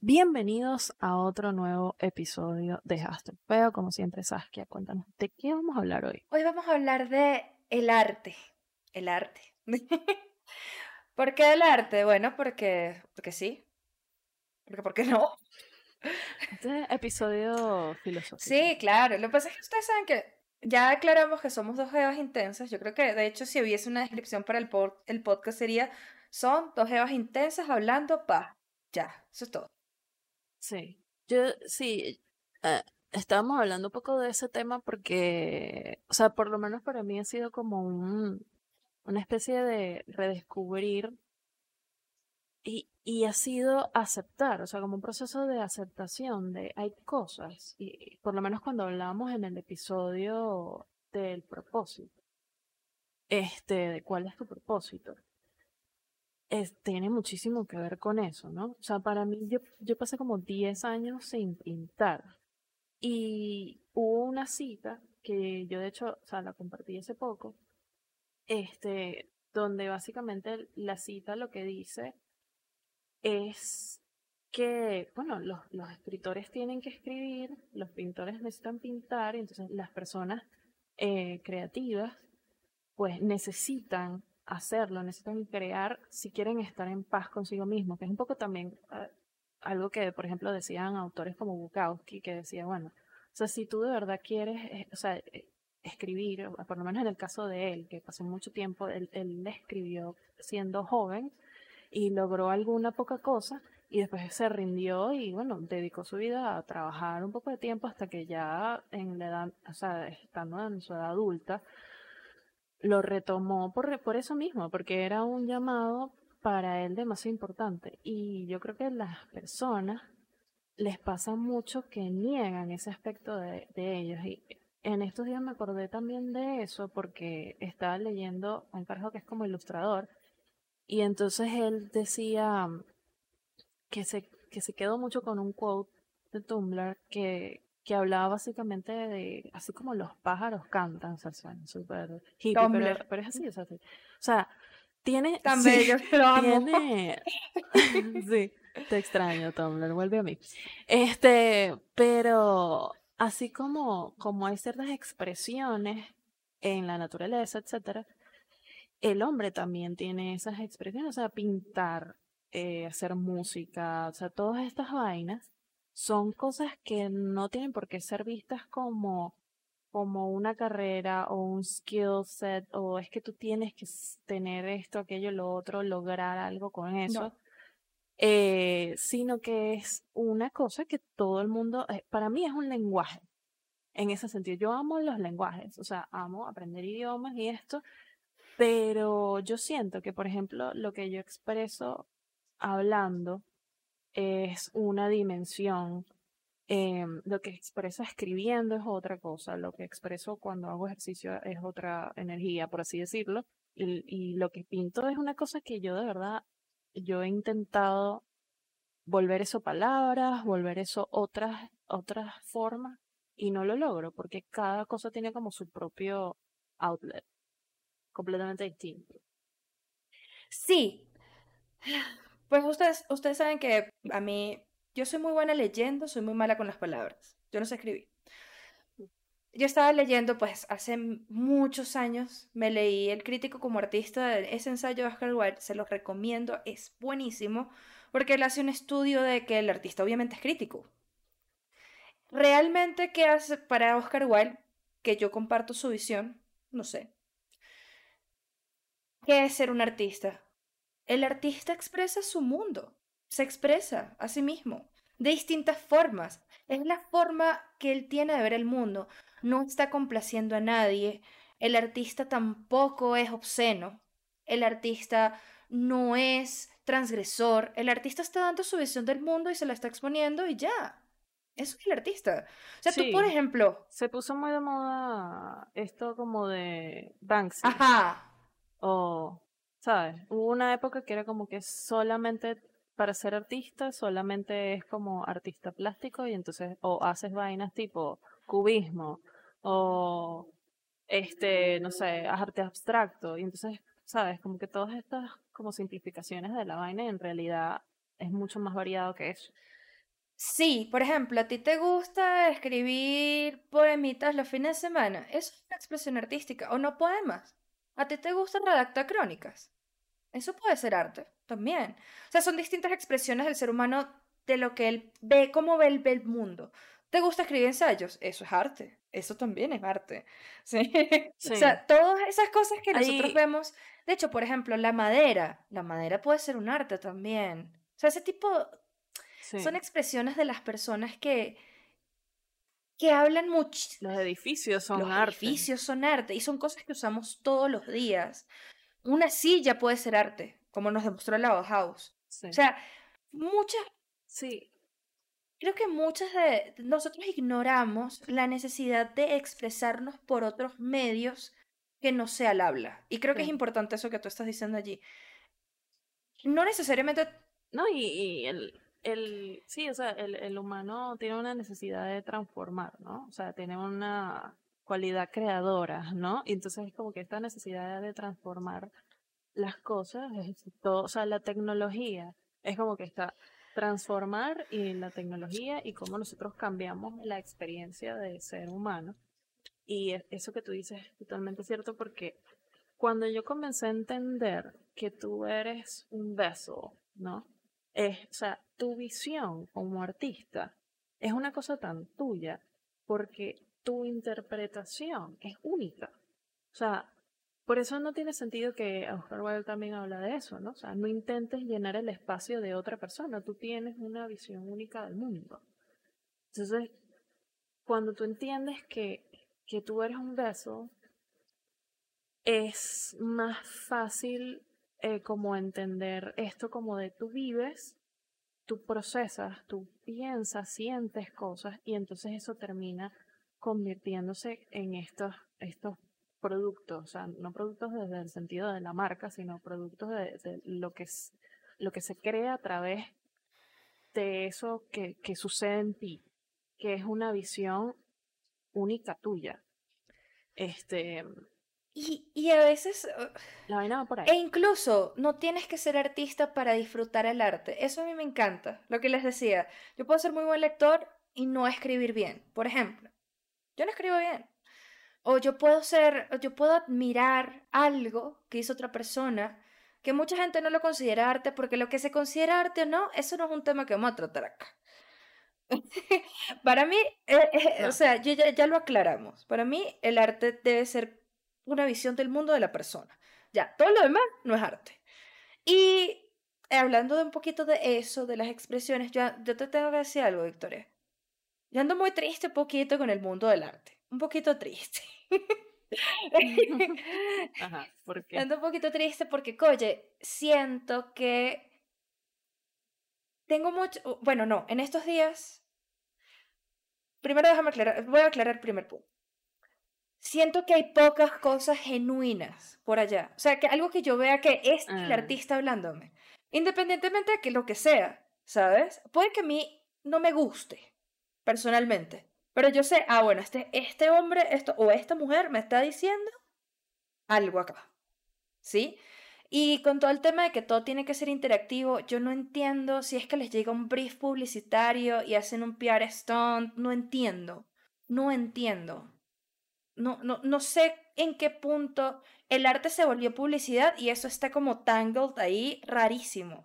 Bienvenidos a otro nuevo episodio de Hashtag Peo. Como siempre, Saskia, cuéntanos, ¿de qué vamos a hablar hoy? Hoy vamos a hablar de el arte. El arte. ¿Por qué el arte? Bueno, porque, porque sí. Porque, ¿por qué no? Este episodio filosófico. Sí, claro. Lo que pasa es que ustedes saben que ya aclaramos que somos dos evas intensas. Yo creo que, de hecho, si hubiese una descripción para el, el podcast sería, son dos evas intensas hablando pa. Ya, eso es todo. Sí. Yo, sí, eh, estábamos hablando un poco de ese tema porque, o sea, por lo menos para mí ha sido como un, una especie de redescubrir y, ha sido aceptar, o sea, como un proceso de aceptación de hay cosas, y por lo menos cuando hablábamos en el episodio del propósito, este, de cuál es tu propósito, tiene muchísimo que ver con eso, ¿no? O sea, para mí, yo, yo pasé como 10 años sin pintar, y hubo una cita que yo de hecho, o sea, la compartí hace poco, este, donde básicamente la cita lo que dice es que, bueno, los, los escritores tienen que escribir, los pintores necesitan pintar, y entonces las personas eh, creativas, pues necesitan hacerlo, necesitan crear si quieren estar en paz consigo mismos, que es un poco también ah, algo que, por ejemplo, decían autores como Bukowski, que decía, bueno, o sea, si tú de verdad quieres, eh, o sea, eh, escribir, por lo menos en el caso de él, que pasó mucho tiempo, él, él escribió siendo joven, y logró alguna poca cosa y después se rindió y bueno, dedicó su vida a trabajar un poco de tiempo hasta que ya en la edad, o sea, estando en su edad adulta, lo retomó por, por eso mismo, porque era un llamado para él demasiado importante. Y yo creo que las personas les pasa mucho que niegan ese aspecto de, de ellos. Y en estos días me acordé también de eso porque estaba leyendo a un carajo que es como ilustrador y entonces él decía que se, que se quedó mucho con un quote de Tumblr que, que hablaba básicamente de, así como los pájaros cantan, o sea, súper hippie, pero, pero, es así, o sea, o sea tiene... Tan bello, lo tiene, sí, te extraño, Tumblr, vuelve a mí. Este, pero así como, como hay ciertas expresiones en la naturaleza, etcétera, el hombre también tiene esas expresiones, o sea, pintar, eh, hacer música, o sea, todas estas vainas son cosas que no tienen por qué ser vistas como como una carrera o un skill set o es que tú tienes que tener esto, aquello, lo otro, lograr algo con eso, eh, sino que es una cosa que todo el mundo, eh, para mí es un lenguaje, en ese sentido, yo amo los lenguajes, o sea, amo aprender idiomas y esto, pero yo siento que, por ejemplo, lo que yo expreso hablando es una dimensión. Eh, lo que expreso escribiendo es otra cosa. Lo que expreso cuando hago ejercicio es otra energía, por así decirlo. Y, y lo que pinto es una cosa que yo de verdad, yo he intentado volver eso palabras, volver eso otras, otras formas y no lo logro porque cada cosa tiene como su propio outlet completamente distinto. Sí. Pues ustedes, ustedes saben que a mí, yo soy muy buena leyendo, soy muy mala con las palabras. Yo no sé escribir. Yo estaba leyendo, pues hace muchos años, me leí El crítico como artista, ese ensayo de Oscar Wilde, se los recomiendo, es buenísimo, porque él hace un estudio de que el artista obviamente es crítico. Realmente, ¿qué hace para Oscar Wilde? Que yo comparto su visión, no sé, ¿Qué es ser un artista? El artista expresa su mundo, se expresa a sí mismo, de distintas formas. Es la forma que él tiene de ver el mundo. No está complaciendo a nadie. El artista tampoco es obsceno. El artista no es transgresor. El artista está dando su visión del mundo y se la está exponiendo y ya. Eso es el artista. O sea, tú, por ejemplo. Se puso muy de moda esto como de Banksy. Ajá. O, ¿sabes? Hubo una época que era como que solamente para ser artista, solamente es como artista plástico y entonces o haces vainas tipo cubismo o este, no sé, arte abstracto. Y entonces, ¿sabes? Como que todas estas como simplificaciones de la vaina en realidad es mucho más variado que eso. Sí, por ejemplo, a ti te gusta escribir poemitas los fines de semana. Eso es una expresión artística. O no poemas. A ti te gusta redactar crónicas. Eso puede ser arte también. O sea, son distintas expresiones del ser humano de lo que él ve, cómo ve el, el mundo. ¿Te gusta escribir ensayos? Eso es arte. Eso también es arte. ¿Sí? O sea, todas esas cosas que nosotros vemos. De hecho, por ejemplo, la madera. La madera puede ser un arte también. O sea, ese tipo. Son expresiones de las personas que. Que hablan mucho. Los edificios son los arte. Los edificios son arte. Y son cosas que usamos todos los días. Una silla puede ser arte, como nos demostró la Bauhaus. O sea, muchas. Sí, Creo que muchas de nosotros ignoramos la necesidad de expresarnos por otros medios que no sea el habla. Y creo que es importante eso que tú estás diciendo allí. No necesariamente... No, y, el, el, sí, o sea, el, el, humano tiene una necesidad de transformar, ¿no? O sea, tiene una cualidad creadora, ¿no? Y entonces es como que esta necesidad de transformar las cosas, todo, o sea, la tecnología es como que está transformar y la tecnología y cómo nosotros cambiamos la experiencia de ser humano. Y e, eso que tú dices es totalmente cierto porque cuando yo comencé a entender que tú eres un beso, ¿no? Es, o sea, tu visión como artista es una cosa tan tuya porque tu interpretación es única. O sea, por eso no tiene sentido que Oscar Wilde también habla de eso, ¿no? O sea, no intentes llenar el espacio de otra persona, tú tienes una visión única del mundo. Entonces, cuando tú entiendes que, que tú eres un beso, es más fácil eh, como entender esto como de tú vives, tú procesas, tú piensas, sientes cosas y entonces eso termina convirtiéndose en estos, estos productos, o sea, no productos desde el sentido de la marca, sino productos de, lo, que es, lo que se crea a través de eso que, que sucede en ti, que es una visión única tuya. Este. Y, y a veces. La vaina va por ahí. E incluso no tienes que ser artista para disfrutar el arte. Eso a mí me encanta. Lo que les decía. Yo puedo ser muy buen lector y no escribir bien. Por ejemplo, yo no escribo bien. O yo puedo ser, yo puedo admirar algo que hizo otra persona, que mucha gente no lo considera arte, porque lo que se considera arte o no, eso no es un tema que vamos a tratar acá. para mí, eh, eh, o sea, ya, ya lo aclaramos. Para mí, el arte debe ser una visión del mundo de la persona. Ya, todo lo demás no es arte. Y hablando de un poquito de eso, de las expresiones, yo, yo te tengo que decir algo, Victoria. Yo ando muy triste poquito con el mundo del arte. Un poquito triste. Ajá, ¿por qué? Ando un poquito triste porque, oye, siento que tengo mucho, bueno, no, en estos días, primero déjame aclarar, voy a aclarar el primer punto. Siento que hay pocas cosas genuinas por allá. O sea, que algo que yo vea que es el ah. artista hablándome. Independientemente de que lo que sea, ¿sabes? Puede que a mí no me guste, personalmente. Pero yo sé, ah, bueno, este, este hombre esto, o esta mujer me está diciendo algo acá. ¿Sí? Y con todo el tema de que todo tiene que ser interactivo, yo no entiendo si es que les llega un brief publicitario y hacen un PR stunt, no entiendo. No entiendo. No, no, no sé en qué punto el arte se volvió publicidad y eso está como tangled ahí rarísimo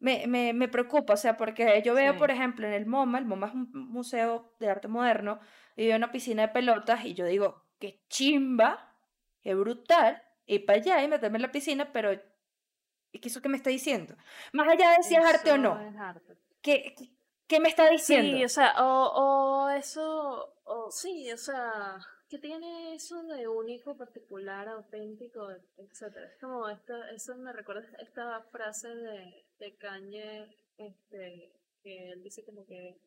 me, me, me preocupa, o sea, porque yo veo, por ejemplo, en el MoMA, el MoMA es un museo de arte moderno, y veo una piscina de pelotas y yo digo, qué chimba, qué brutal, ir para allá y meterme en la piscina, pero ¿qué es eso que me está diciendo? Más allá de si es arte o no. ¿Qué, ¿Qué, me está diciendo? Sí, o sea, o, o eso, o sí, o sea, ¿Qué tiene eso de único, particular, auténtico, etcétera? Es como esta, eso me recuerda esta frase de, de Kanye, este, que él dice como que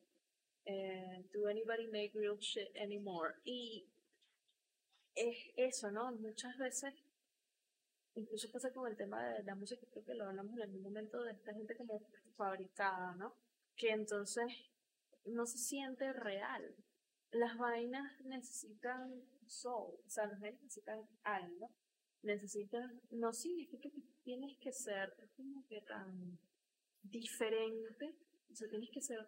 eh, Do anybody make real shit anymore? Y es eso, ¿no? Muchas veces, incluso pasa con el tema de la música, creo que lo hablamos en algún momento de esta gente como fabricada, ¿no? Que entonces no se siente real las vainas necesitan soul, o sea, los genes necesitan algo, necesitan, no significa que tienes que ser como que tan diferente, o sea, tienes que ser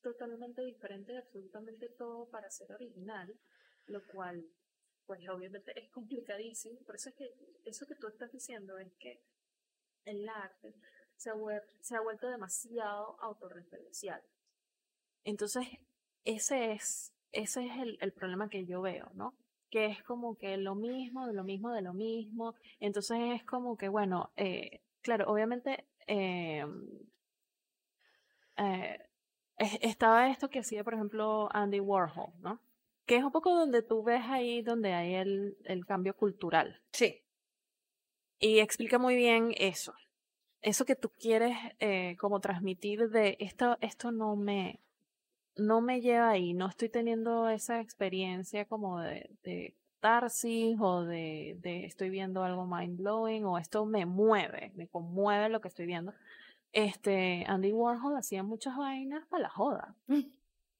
totalmente diferente de absolutamente todo para ser original, lo cual, pues obviamente es complicadísimo, por eso es que eso que tú estás diciendo es que el arte se ha, se ha vuelto demasiado autorreferencial. Entonces, ese es, ese es el, el problema que yo veo, ¿no? que es como que lo mismo, de lo mismo, de lo mismo. Entonces es como que, bueno, eh, claro, obviamente eh, eh, estaba esto que hacía, por ejemplo, Andy Warhol, ¿no? Que es un poco donde tú ves ahí donde hay el, el cambio cultural. Sí. Y explica muy bien eso. Eso que tú quieres eh, como transmitir de esto, esto no me, no me lleva ahí, no estoy teniendo esa experiencia como de, de tarsis o de, de estoy viendo algo mind blowing o esto me mueve, me conmueve lo que estoy viendo. Este, Andy Warhol hacía muchas vainas para la joda. Mm.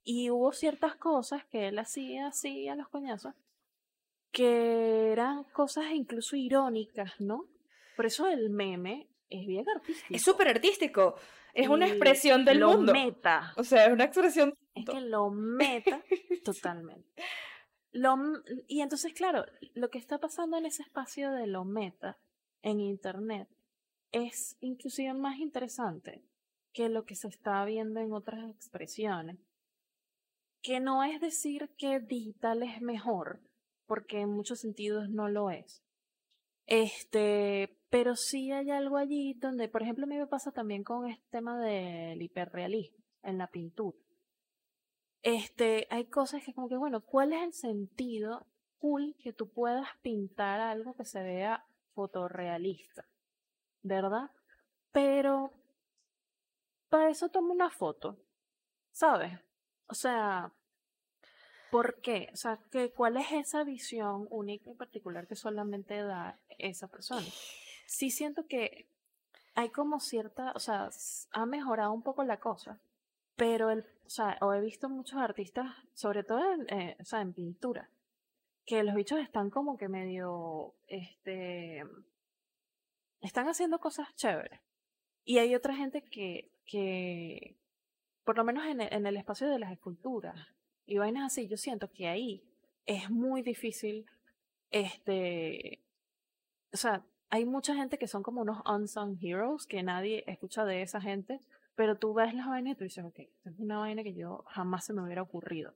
Y hubo ciertas cosas que él hacía así a los coñazos que eran cosas incluso irónicas, ¿no? Por eso el meme es bien artístico. Es súper artístico. Es una expresión del lo mundo. meta. O sea, es una expresión. Es que lo meta totalmente. Lo, y entonces, claro, lo que está pasando en ese espacio de lo meta en Internet es inclusive más interesante que lo que se está viendo en otras expresiones. Que no es decir que digital es mejor, porque en muchos sentidos no lo es. Este, pero sí hay algo allí donde, por ejemplo, a mí me pasa también con este tema del hiperrealismo en la pintura. Este, hay cosas que como que, bueno, ¿cuál es el sentido cool que tú puedas pintar algo que se vea fotorrealista? ¿Verdad? Pero para eso tomo una foto, ¿sabes? O sea, ¿Por qué? O sea, que, ¿cuál es esa visión única y particular que solamente da esa persona? Sí siento que hay como cierta, o sea, ha mejorado un poco la cosa, pero el, o sea, o he visto muchos artistas, sobre todo en, eh, o sea, en pintura, que los bichos están como que medio, este, están haciendo cosas chéveres. Y hay otra gente que, que por lo menos en en el espacio de las esculturas, y vainas así, yo siento que ahí es muy difícil, este, o sea, hay mucha gente que son como unos unsung heroes, que nadie escucha de esa gente, pero tú ves las vainas y tú dices, ok, es una vaina que yo jamás se me hubiera ocurrido.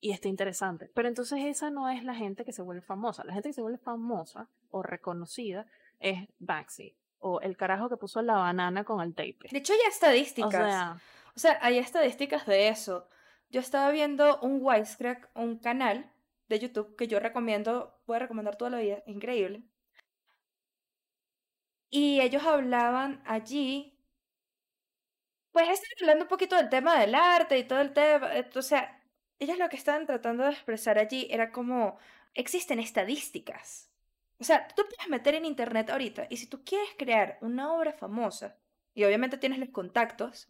Y está interesante. Pero entonces esa no es la gente que se vuelve famosa. La gente que se vuelve famosa o reconocida es Banksy. O el carajo que puso la banana con el tape. De hecho, hay estadísticas. O sea, o sea, hay estadísticas de eso. Yo estaba viendo un Wisecrack, un canal de YouTube que yo recomiendo, voy a recomendar toda la vida, increíble. Y ellos hablaban allí, pues están hablando un poquito del tema del arte y todo el tema, eh, o sea, ellos lo que estaban tratando de expresar allí era como, existen estadísticas. O sea, tú puedes meter en internet ahorita y si tú quieres crear una obra famosa, y obviamente tienes los contactos,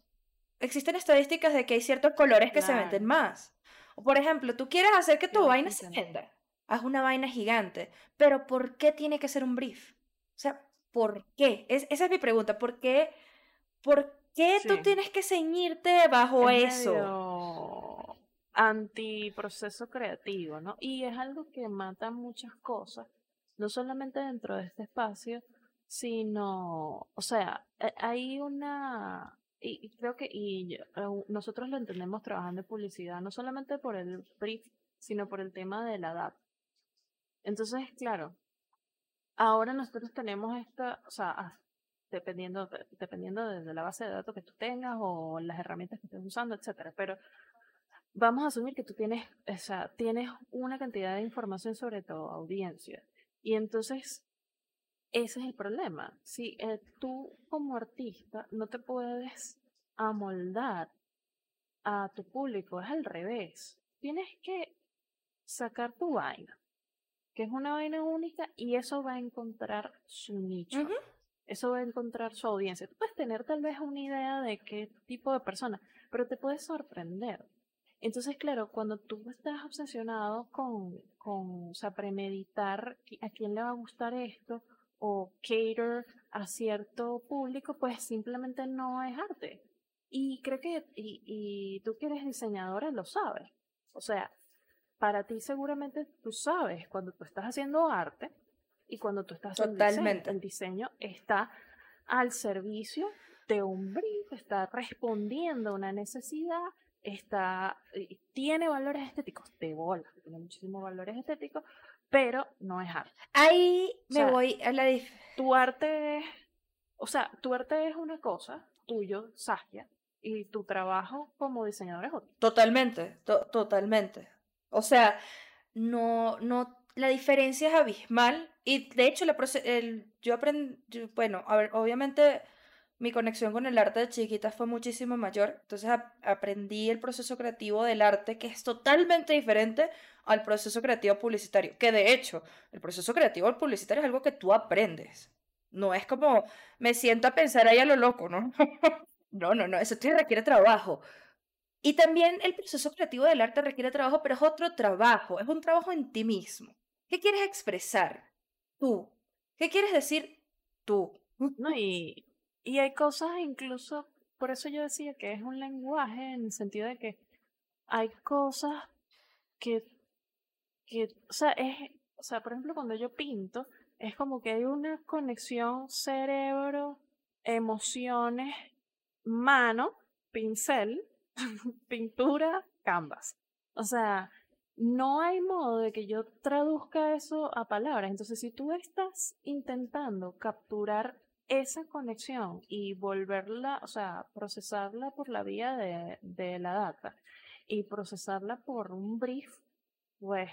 existen estadísticas de que hay ciertos colores que se venden más. O por ejemplo, tú quieres hacer que tu vaina se venda. Haz una vaina gigante. Pero ¿por qué tiene que ser un brief? O sea, ¿por qué? Es, esa es mi pregunta. ¿Por qué, por qué tú tienes que ceñirte bajo eso? Antiproceso creativo, ¿no? Y es algo que mata muchas cosas, no solamente dentro de este espacio, sino, o sea, e, hay una y, creo que y nosotros lo entendemos trabajando en publicidad, no solamente por el brief, sino por el tema de la edad. Entonces, claro, ahora nosotros tenemos esta, o sea, dependiendo, dependiendo de la base de datos que tú tengas o las herramientas que estés usando, etcétera, pero vamos a asumir que tú tienes, o sea, tienes una cantidad de información sobre tu audiencia. Y entonces ese es el problema. Si eh, tú como artista no te puedes amoldar a tu público, es al revés. Tienes que sacar tu vaina, que es una vaina única y eso va a encontrar su nicho. Eso va a encontrar su audiencia. Tú puedes tener tal vez una idea de qué tipo de persona, pero te puedes sorprender. Entonces, claro, cuando tú estás obsesionado con, con, o sea, premeditar a quién le va a gustar esto o cater a cierto público, pues simplemente no es arte. Y creo que, y, y tú que eres diseñadora lo sabes. O sea, para ti seguramente tú sabes cuando tú estás haciendo arte y cuando tú estás haciendo Totalmente. el diseño está al servicio de un brief, está respondiendo a una necesidad, está, eh, tiene valores estéticos, de bola, tiene muchísimos valores estéticos, pero no es arte. Ahí O me sea, voy a la dif- Tu arte es, o sea, tu arte es una cosa, tuyo, Saskia, y tu trabajo como diseñador es otra. Totalmente, to- totalmente. O sea, no, no, la diferencia es abismal y de hecho la el, yo aprendí, bueno, a ver, obviamente mi conexión con el arte de chiquita fue muchísimo mayor, entonces ap- aprendí el proceso creativo del arte que es totalmente diferente al proceso creativo publicitario, que de hecho el proceso creativo publicitario es algo que tú aprendes, no es como me siento a pensar ahí a lo loco, ¿no? No, no, no, eso te requiere trabajo. Y también el proceso creativo del arte requiere trabajo, pero es otro trabajo, es un trabajo en ti mismo. ¿Qué quieres expresar? Tú. ¿Qué quieres decir? Tú. ¿no? Y, y hay cosas incluso, por eso yo decía que es un lenguaje en el sentido de que hay cosas que, que o sea, es, o sea, por ejemplo, cuando yo pinto, es como que hay una conexión cerebro, emociones, mano, pincel, pintura, canvas. O sea, no hay modo de que yo traduzca eso a palabras. Entonces, si tú estás intentando capturar esa conexión y volverla, o sea, procesarla por la vía de, la data y procesarla por un brief, pues,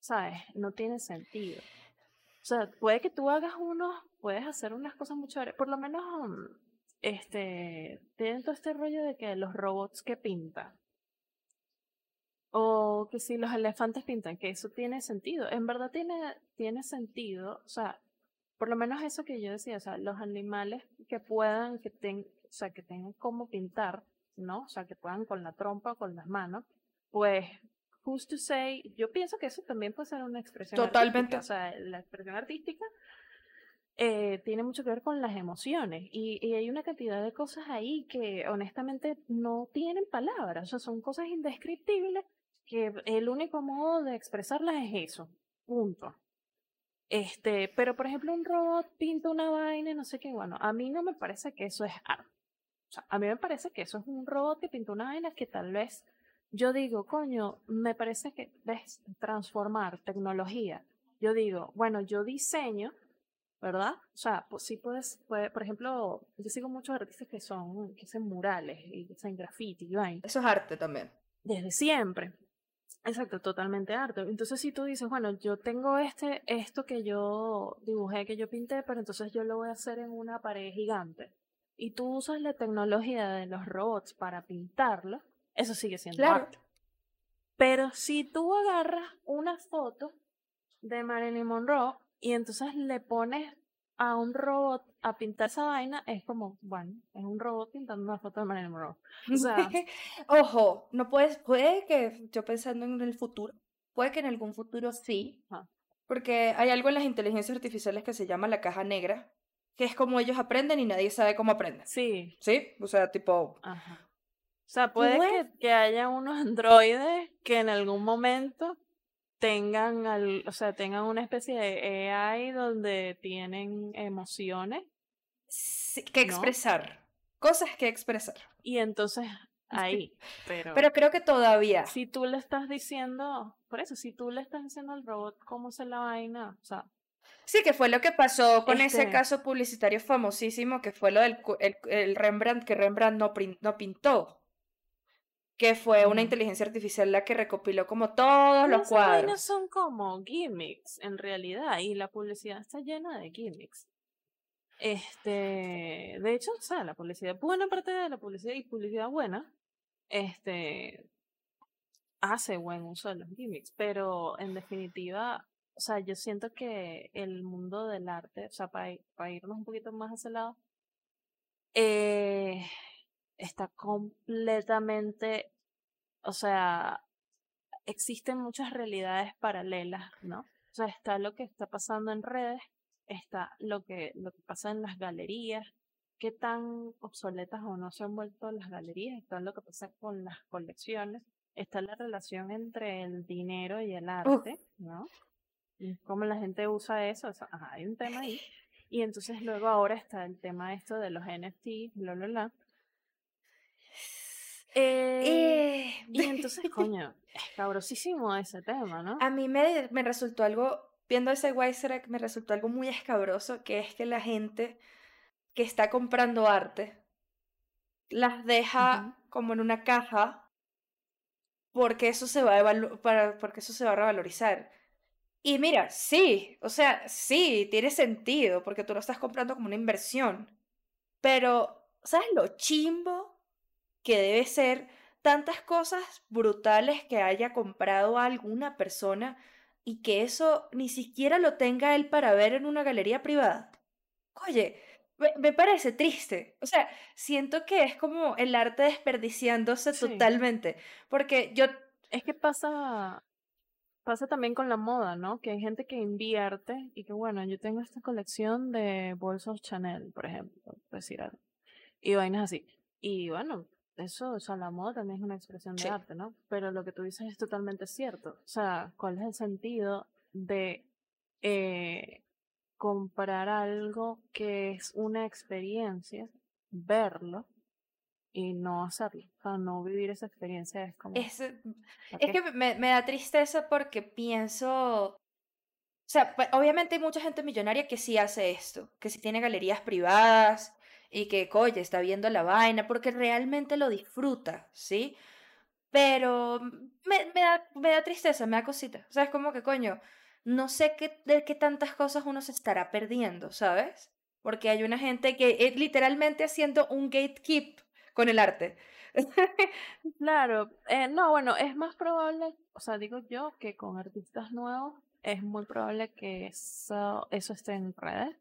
¿sabes? No tiene sentido. O sea, puede que tú hagas unos, puedes hacer unas cosas muy chéveres. Por lo menos, este, tienen todo este rollo de que los robots que pintan. O que si los elefantes pintan, que eso tiene sentido. En verdad tiene, tiene sentido. O sea, por lo menos eso que yo decía, o sea, los animales que puedan, que ten, o sea, que tengan cómo pintar, ¿no? O sea, que puedan con la trompa o con las manos, pues, who's to say, yo pienso que eso también puede ser una expresión Totalmente. artística. O sea, la expresión artística eh, tiene mucho que ver con las emociones y, y hay una cantidad de cosas ahí que honestamente no tienen palabras, o sea, son cosas indescriptibles que el único modo de expresarlas es eso, punto. Este, pero por ejemplo un robot pinta una vaina, y no sé qué, bueno, a mí no me parece que eso es arte. O sea, a mí me parece que eso es un robot que pinta una vaina que tal vez yo digo, coño, me parece que ves transformar tecnología. Yo digo, bueno, yo diseño, ¿verdad? O sea, pues sí puedes, puede, por ejemplo, yo sigo muchos artistas que son, que hacen murales y que hacen graffiti y vaina Eso es arte también. desde siempre. Exacto, totalmente arte. Entonces, si tú dices, bueno, yo tengo este, esto que yo dibujé, que yo pinté, pero entonces yo lo voy a hacer en una pared gigante. Y tú usas la tecnología de los robots para pintarlo, eso sigue siendo Claro. arte. Pero si tú agarras una foto de Marilyn Monroe y entonces le pones a un robot a pintar esa vaina, es como, bueno, es un robot pintando una foto de Marilyn Monroe. O sea, Ojo, no puedes, puede que yo pensando en el futuro, puede que en algún futuro sí, Ajá. porque hay algo en las inteligencias artificiales que se llama la caja negra, que es como ellos aprenden y nadie sabe cómo aprenden. sí, ¿Sí? O sea, tipo, Ajá. O sea, puede Puede- que, que haya unos androides que en algún momento tengan, al- o sea, tengan una especie de AI donde tienen emociones sí, que ¿No? expresar, cosas que expresar. y entonces ahí, pero, Pero creo que todavía. si tú le estás diciendo, por eso, si tú le estás diciendo al robot cómo hacer la vaina, o sea, Sí, que fue lo que pasó con ese Este- caso publicitario famosísimo, que fue lo del el, el Rembrandt, que Rembrandt no pintó. Que fue una inteligencia artificial la que recopiló como todos los esas cuadros. son como gimmicks en realidad y la publicidad está llena de gimmicks. Este, de hecho, o sea, la publicidad, buena parte de la publicidad y publicidad buena, este, hace buen uso de los gimmicks, pero en definitiva, o sea, yo siento que el mundo del arte, o sea, para, irnos un poquito más hacia ese lado, eh, está completamente o sea, existen muchas realidades paralelas, ¿no? O sea, está lo que está pasando en redes, está lo que, lo que pasa en las galerías, qué tan obsoletas o no se han vuelto las galerías, está lo que pasa con las colecciones, está la relación entre el dinero y el arte, ¿no? cómo la gente usa eso, hay un tema ahí. Y entonces luego ahora está el tema esto de los NFT, bla, bla, bla. Eh, eh, y entonces, coño, es cabrosísimo ese tema, ¿no? A mí me, me resultó algo, viendo ese Wiserack, me resultó algo muy escabroso, que es que la gente que está comprando arte las deja como en una caja porque eso se va a para, porque eso se va a revalorizar. Y mira, sí, o sea, sí, tiene sentido porque tú lo estás comprando como una inversión. Pero, ¿sabes lo chimbo que debe ser tantas cosas brutales que haya comprado alguna persona y que eso ni siquiera lo tenga él para ver en una galería privada? Oye, me, parece triste. O sea, siento que es como el arte desperdiciándose totalmente. Porque yo. Es que pasa. Pasa también con la moda, ¿no? Que hay gente que invierte y que, bueno, yo tengo esta colección de bolsos Chanel, por ejemplo, por decir algo. Y vainas así. Y bueno, eso, o sea, la moda también es una expresión de arte, ¿no? Pero lo que tú dices es totalmente cierto. O sea, ¿cuál es el sentido de eh, comprar algo que es una experiencia, verlo y no hacerlo, o sea, no vivir esa experiencia es como... Es, es que me, me, da tristeza porque pienso, o sea, pues, obviamente hay mucha gente millonaria que sí hace esto, que sí tiene galerías privadas y que, coye, está viendo la vaina porque realmente lo disfruta, ¿sí? Pero me, da, me da tristeza, me da cosita, o sea, como que, coño, no sé qué, de qué tantas cosas uno se estará perdiendo, ¿sabes? Porque hay una gente que es literalmente haciendo un gatekeep con el arte. claro, eh, no, bueno, es más probable, o sea, digo yo que con artistas nuevos es muy probable que eso, eso esté en redes,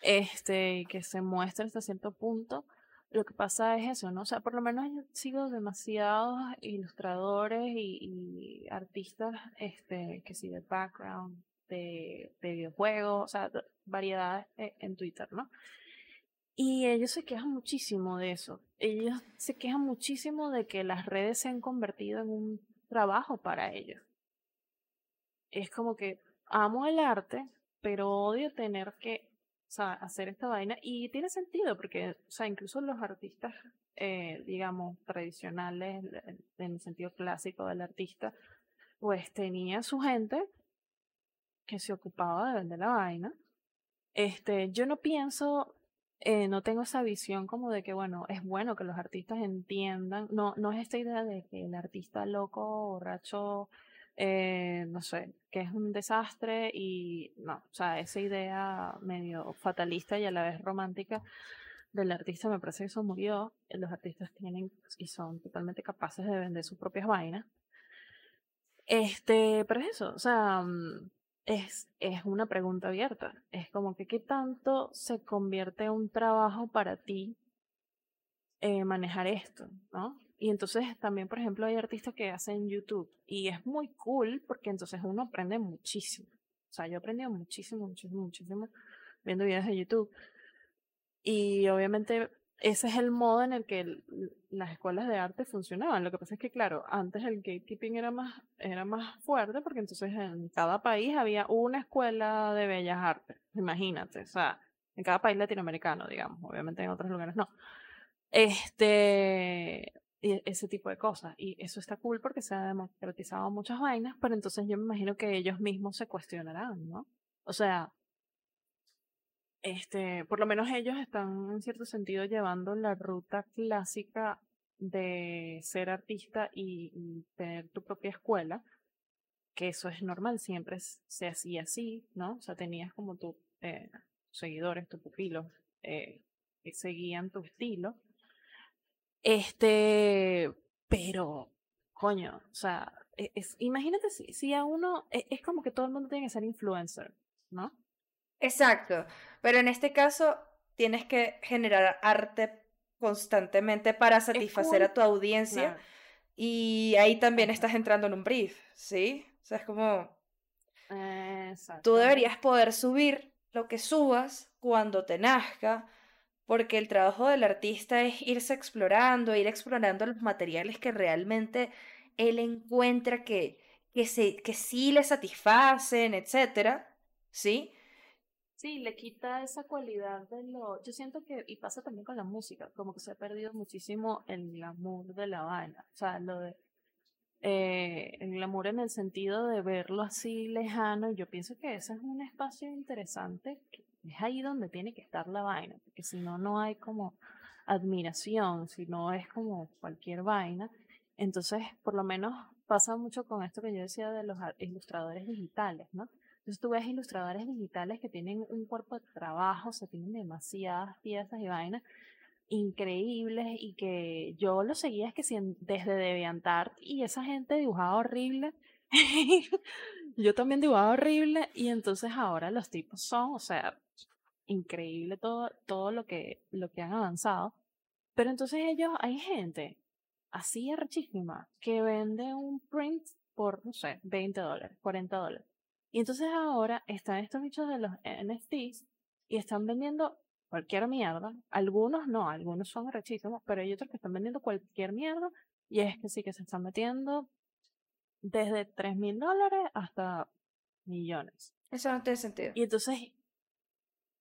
este, que se muestre hasta cierto punto, lo que pasa es eso, ¿no? O sea, por lo menos han sido demasiados ilustradores y, artistas, este, que sí, de background, de, de videojuegos, o sea, variedades eh, en Twitter, ¿no? Y ellos se quejan muchísimo de eso. Ellos se quejan muchísimo de que las redes se han convertido en un trabajo para ellos. Es como que amo el arte, pero odio tener que o sea, hacer esta vaina. Y tiene sentido, porque, o sea, incluso los artistas, eh, digamos, tradicionales, en el sentido clásico del artista, pues tenía su gente que se ocupaba de vender la vaina. Este, yo no pienso, eh, no tengo esa visión como de que, bueno, es bueno que los artistas entiendan, no, no es esta idea de que el artista loco, borracho, eh, no sé, que es un desastre y no, o sea, esa idea medio fatalista y a la vez romántica del artista me parece que eso murió. Los artistas tienen y son totalmente capaces de vender sus propias vainas. Este, pero es eso, o sea, mm, es, es una pregunta abierta. Es como que qué tanto se convierte en un trabajo para ti eh, manejar esto, ¿no? Y entonces también, por ejemplo, hay artistas que hacen YouTube y es muy cool porque entonces uno aprende muchísimo. O sea, yo he aprendido muchísimo, muchísimo, muchísimo viendo videos de YouTube. Y obviamente ese es el modo en el que las escuelas de arte funcionaban. Lo que pasa es que, claro, antes el gatekeeping era más, era más fuerte porque entonces en cada país había una escuela de bellas artes. Imagínate, o sea, en cada país latinoamericano, digamos. Obviamente en otros lugares no. Este, ese tipo de cosas. Y eso está cool porque se ha democratizado muchas vainas, pero entonces yo me imagino que ellos mismos se cuestionarán, ¿no? O sea, este, por lo menos ellos están en cierto sentido llevando la ruta clásica de ser artista y, tener tu propia escuela, que eso es normal, siempre se hacía así, ¿no? O sea, tenías como tus eh, seguidores, tus pupilos, eh, que seguían tu estilo este, pero, coño, o sea, e, es, imagínate si, si a uno, es, es, como que todo el mundo tiene que ser influencer, ¿no? Exacto, pero en este caso tienes que generar arte constantemente para satisfacer a tu audiencia. Y ahí también estás entrando en un brief, ¿sí? O sea, es como... Tú deberías poder subir lo que subas cuando te nazca, porque el trabajo del artista es irse explorando, ir explorando los materiales que realmente él encuentra que, que, se, que sí le satisfacen, etcétera, ¿sí? Sí, le quita esa cualidad de lo... Yo siento que, y pasa también con la música, como que se ha perdido muchísimo el glamour de la vaina, o sea, lo de... Eh, el glamour en el sentido de verlo así lejano, yo pienso que ese es un espacio interesante, es ahí donde tiene que estar la vaina, porque si no, no hay como admiración, si no es como cualquier vaina, entonces por lo menos pasa mucho con esto que yo decía de los ilustradores digitales, ¿no? Entonces tú ves ilustradores digitales que tienen un cuerpo de trabajo, se tienen demasiadas piezas y vainas increíbles y que yo lo seguía es que desde DeviantArt y esa gente dibujaba horrible. yo también dibujaba horrible y entonces ahora los tipos son, o sea, increíble todo, todo lo que, lo que han avanzado. Pero entonces ellos, hay gente así archísima que vende un print por, no sé, 20 dólares, 40 dólares. Y entonces ahora están estos bichos de los NFTs y están vendiendo cualquier mierda. Algunos no, algunos son rechísimos, pero hay otros que están vendiendo cualquier mierda. Y es que sí que se están metiendo desde 3 mil dólares hasta millones. Eso no tiene sentido. Y entonces,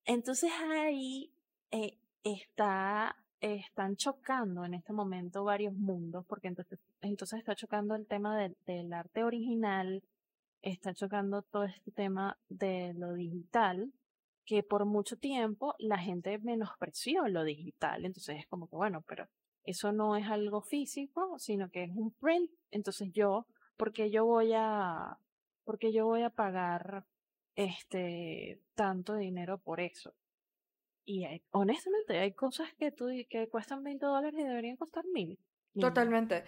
entonces ahí eh, está, están chocando en este momento varios mundos, porque entonces, entonces está chocando el tema del arte original está chocando todo este tema de lo digital, que por mucho tiempo la gente menospreció lo digital. Entonces es como que, bueno, pero eso no es algo físico, sino que es un print. Entonces yo, porque yo voy a, porque yo voy a pagar este tanto dinero por eso? Y honestamente hay cosas que tú que cuestan 20 dólares y deberían costar mil. Totalmente.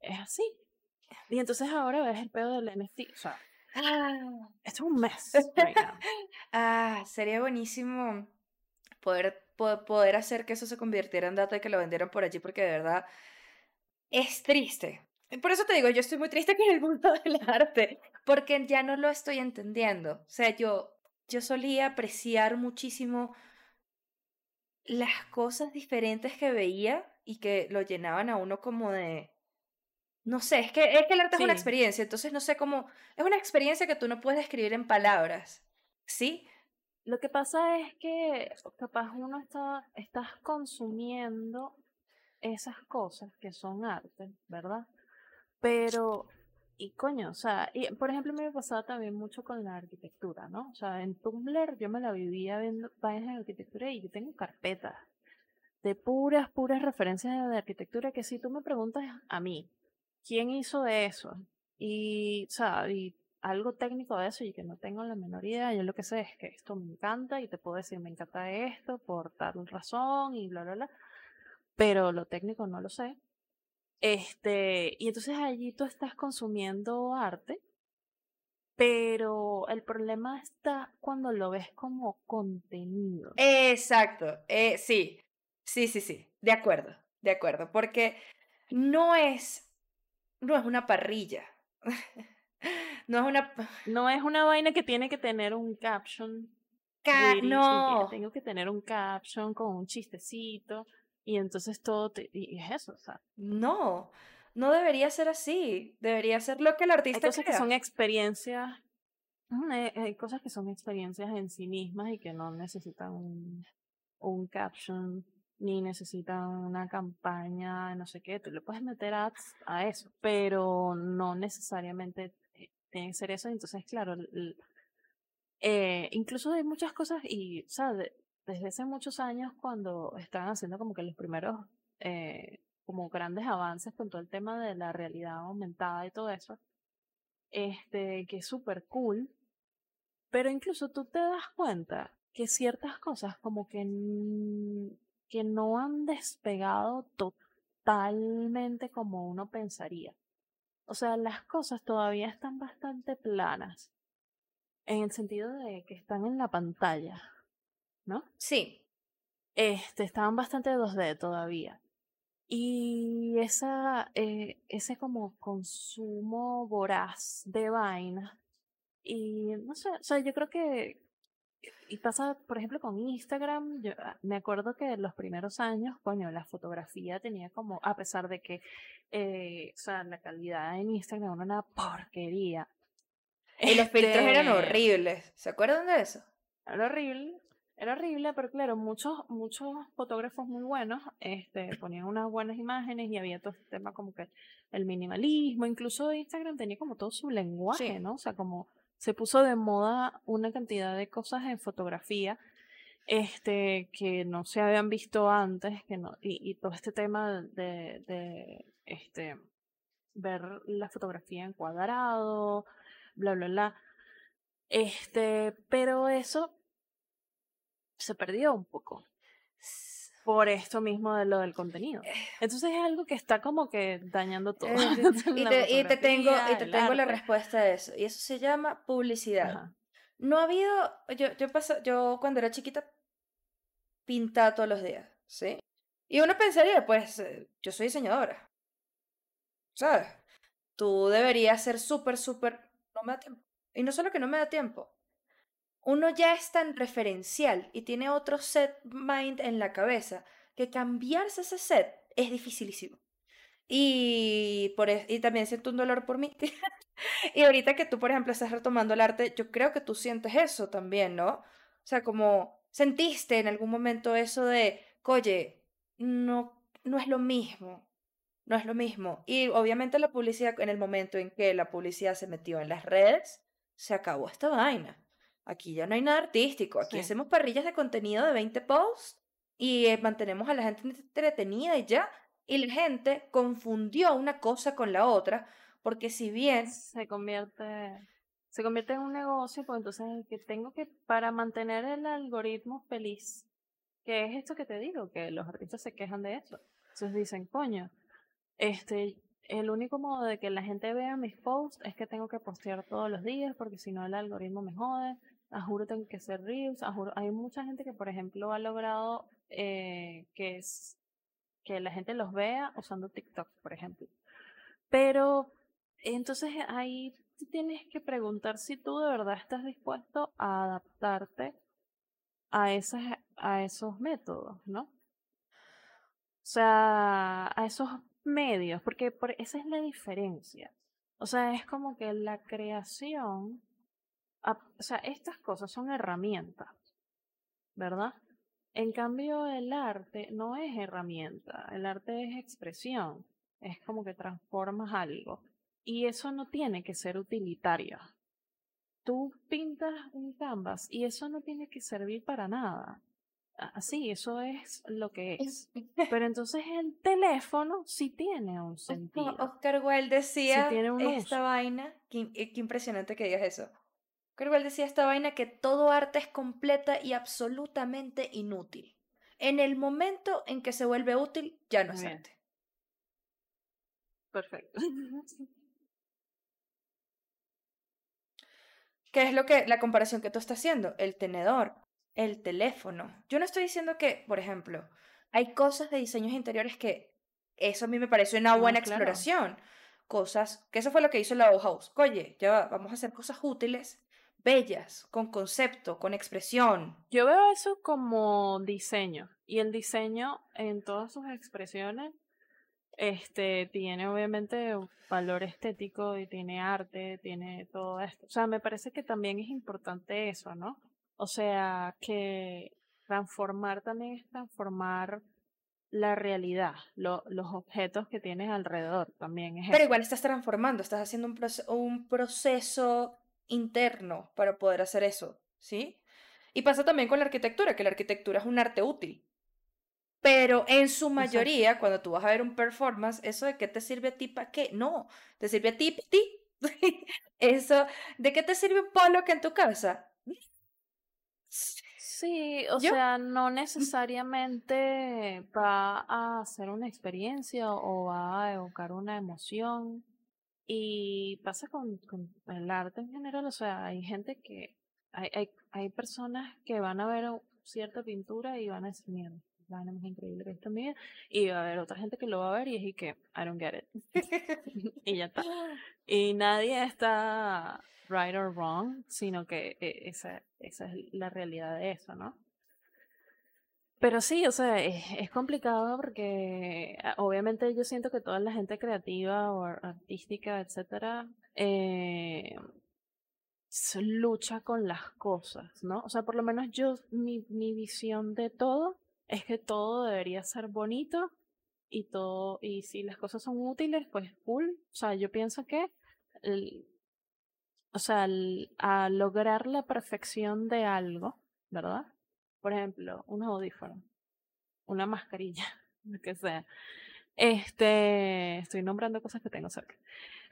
Es así. Y entonces ahora ves el pedo del NFT. O sea, ah, esto es un mes. ah, sería buenísimo poder, poder hacer que eso se convirtiera en data y que lo vendieran por allí, porque de verdad es triste. Por eso te digo, yo estoy muy triste con el mundo del arte, porque ya no lo estoy entendiendo. O sea, yo, yo solía apreciar muchísimo las cosas diferentes que veía y que lo llenaban a uno como de, no sé, es que, es que el arte es una experiencia, entonces no sé cómo, es una experiencia que tú no puedes describir en palabras, ¿sí? Lo que pasa es que capaz uno está, estás consumiendo esas cosas que son arte, ¿verdad? Pero, y coño, o sea, y, por ejemplo, me pasaba también mucho con la arquitectura, ¿no? O sea, en Tumblr yo me la vivía viendo páginas de arquitectura y yo tengo carpetas de puras, puras referencias de arquitectura que si tú me preguntas a mí, quién hizo eso y, o y algo técnico de eso y que no tengo la menor idea. Yo lo que sé es que esto me encanta y te puedo decir me encanta esto por tal razón y bla, bla, bla. Pero lo técnico no lo sé. Este, y entonces allí tú estás consumiendo arte, pero el problema está cuando lo ves como contenido. Exacto, eh, sí, sí, sí, sí, de acuerdo, de acuerdo, porque no es no es una parrilla. no es una... No es una vaina que tiene que tener un caption. no. Tengo que tener un caption con un chistecito. Y entonces todo y es eso, o sea. No, no debería ser así. Debería ser lo que el artista Hay cosas que son experiencias. Hay, cosas que son experiencias en sí mismas y que no necesitan un, un caption ni necesitan una campaña, no sé qué, tú le puedes meter ads a eso, pero no necesariamente tiene que ser eso. Entonces, claro, eh, incluso hay muchas cosas y, o sea, desde hace muchos años cuando estaban haciendo como que los primeros, eh, como grandes avances con todo el tema de la realidad aumentada y todo eso, este, que es súper cool, pero incluso tú te das cuenta que ciertas cosas como que que no han despegado totalmente como uno pensaría. O sea, las cosas todavía están bastante planas, en el sentido de que están en la pantalla, ¿no? Sí. Este, estaban bastante 2D todavía. Y esa, eh, ese como consumo voraz de vaina. Y no sé, o sea, yo creo que, y pasa, por ejemplo, con Instagram, yo ah, me acuerdo que en los primeros años, coño, la fotografía tenía como, a pesar de que, eh, o sea, la calidad en Instagram era una porquería. Y los filtros eran Este, horribles. ¿Se acuerdan de eso? Era horrible, era horrible, pero claro, muchos, muchos fotógrafos muy buenos este, ponían unas buenas imágenes y había todo este tema como que el minimalismo, incluso Instagram tenía como todo su lenguaje, Sí. ¿no? O sea, como se puso de moda una cantidad de cosas en fotografía este, que no se habían visto antes, que no, y, y todo este tema de, de este, ver la fotografía en cuadrado, bla, bla, bla. Este, pero eso se perdió un poco por esto mismo de lo del contenido. Entonces es algo que está como que dañando todo. Eh, y, te, y te tengo, y te tengo la respuesta a eso. Y eso se llama publicidad. Ajá. No ha habido, yo, yo, paso, yo cuando era chiquita pintaba todos los días, ¿sí? Y uno pensaría, pues, eh, yo soy diseñadora, ¿sabes? Tú deberías ser súper, súper, no me da tiempo. Y no solo que no me da tiempo, uno ya es tan referencial y tiene otro set mind en la cabeza que cambiarse ese set es dificilísimo. Y, por, e- y también siento un dolor por mí. Y ahorita que tú, por ejemplo, estás retomando el arte, yo creo que tú sientes eso también, ¿no? O sea, como sentiste en algún momento eso de, oye, no, no es lo mismo, no es lo mismo. Y obviamente la publicidad, en el momento en que la publicidad se metió en las redes, se acabó esta vaina. Aquí ya no hay nada artístico, aquí Sí. hacemos parrillas de contenido de 20 posts y eh, mantenemos a la gente entretenida y ya. Y la gente confundió una cosa con la otra, porque si bien se convierte se convierte en un negocio, pues entonces que tengo que, para mantener el algoritmo feliz, que es esto que te digo, que los artistas se quejan de eso. Entonces dicen, coño, este, el único modo de que la gente vea mis posts es que tengo que postear todos los días, porque si no el algoritmo me jode, a tengo que hacer reels, a hay mucha gente que, por ejemplo, ha logrado eh, que es que la gente los vea usando TikTok, por ejemplo. Pero entonces ahí tienes que preguntar si tú de verdad estás dispuesto a adaptarte a, esas, a esos métodos, ¿no? O sea, a esos medios, porque por, esa es la diferencia. O sea, es como que la creación, o sea, estas cosas son herramientas, ¿verdad? En cambio, el arte no es herramienta, el arte es expresión, es como que transformas algo. Y eso no tiene que ser utilitario. Tú pintas un canvas y eso no tiene que servir para nada. Así, eso es lo que es. Pero entonces el teléfono sí tiene un sentido. Oscar Wilde decía tiene esta vaina, qué, qué impresionante que digas eso. Wilde decía esta vaina que todo arte es completa y absolutamente inútil. En el momento en que se vuelve útil, ya no es bien. arte. Perfecto. ¿Qué es lo que la comparación que tú estás haciendo? El tenedor, el teléfono. Yo no estoy diciendo que, por ejemplo, hay cosas de diseños interiores que eso a mí me pareció una No, buena claro. exploración. Cosas, que eso fue lo que hizo la Bauhaus. Oye, ya va, vamos a hacer cosas útiles, bellas, con concepto, con expresión. Yo veo eso como diseño. Y el diseño en todas sus expresiones este tiene obviamente un valor estético y tiene arte, tiene todo esto. O sea, me parece que también es importante eso, ¿no? O sea, que transformar también es transformar la realidad, lo- los objetos que tienes alrededor también es Pero eso. igual estás transformando, estás haciendo un, proce- un proceso interno para poder hacer eso, ¿sí? Y pasa también con la arquitectura, que la arquitectura es un arte útil. Pero en su mayoría, cuando tú vas a ver un performance, eso de qué te sirve a ti para qué, no, te sirve a ti para ti. Eso, ¿de qué te sirve un polo que en tu casa? Sí, o Yo- sea, no necesariamente va a hacer una experiencia o va a evocar una emoción. Y pasa con, con el arte en general, o sea, hay gente que, hay, hay, hay personas que van a ver cierta pintura y van a decir, mierda, la más increíble que mi vida. Y va a haber otra gente que lo va a ver y es y que, I don't get it. y ya está. Y nadie está right or wrong, sino que eh, esa, esa es la realidad de eso, ¿no? Pero sí, o sea, es, complicado porque ah, obviamente yo siento que toda la gente creativa o artística, etcétera, eh, lucha con las cosas, ¿no? O sea, por lo menos yo, mi, mi visión de todo es que todo debería ser bonito y todo, y si las cosas son útiles, pues cool. O sea, yo pienso que, o sea, a lograr la perfección de algo, ¿verdad? Por ejemplo, un audífono, una mascarilla, lo que sea. Este, estoy nombrando cosas que tengo cerca.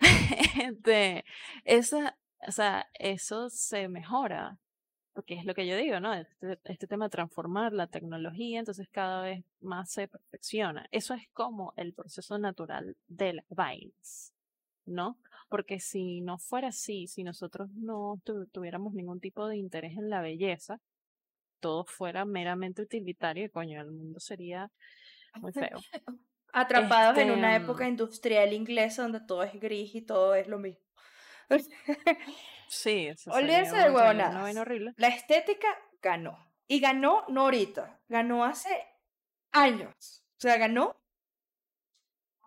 este, esa, o sea, eso se mejora, porque es lo que yo digo, ¿no? Este, este, tema de transformar la tecnología, entonces cada vez más se perfecciona. Eso es como el proceso natural de las vainas, ¿no? Porque si no fuera así, si nosotros no tuviéramos ningún tipo de interés en la belleza, todo fuera meramente utilitario, coño, el mundo sería muy feo. Atrapados en una este, época industrial inglesa donde todo es gris y todo es lo mismo. sí, Olvídense del horrible. La estética ganó. Y ganó no ahorita, ganó hace años. O sea, ganó.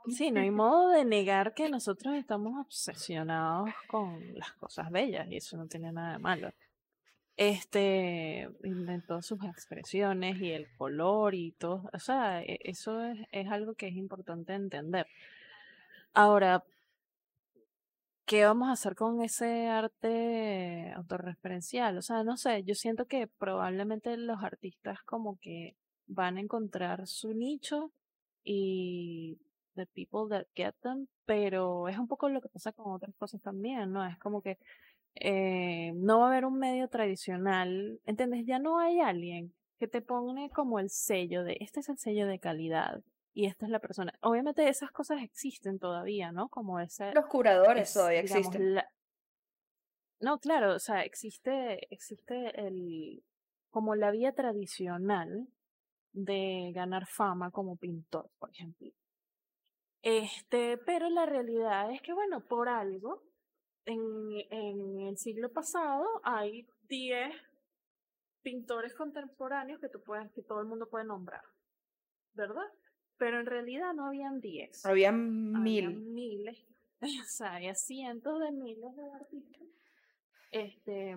Sí, no hay modo de negar que nosotros estamos obsesionados con las cosas bellas y eso no tiene nada de malo este, en todas sus expresiones y el color y todo, o sea, e, eso es, es algo que es importante entender. Ahora, ¿qué vamos a hacer con ese arte autorreferencial? O sea, no sé, yo siento que probablemente los artistas como que van a encontrar su nicho y the people that get them, pero es un poco lo que pasa con otras cosas también, ¿no? Es como que eh, no va a haber un medio tradicional, ¿entiendes? Ya no hay alguien que te pone como el sello de, este es el sello de calidad y esta es la persona. Obviamente esas cosas existen todavía, ¿no? Como ese... Los curadores todavía existen. No, claro, o sea, existe, existe el, como la vía tradicional de ganar fama como pintor, por ejemplo. Este, pero la realidad es que, bueno, por algo, en, en el siglo pasado hay 10 pintores contemporáneos que, tú puedes, que todo el mundo puede nombrar, ¿verdad? Pero en realidad no habían 10. Habían mil. Habían miles. o sea, había cientos de miles de artistas. Este,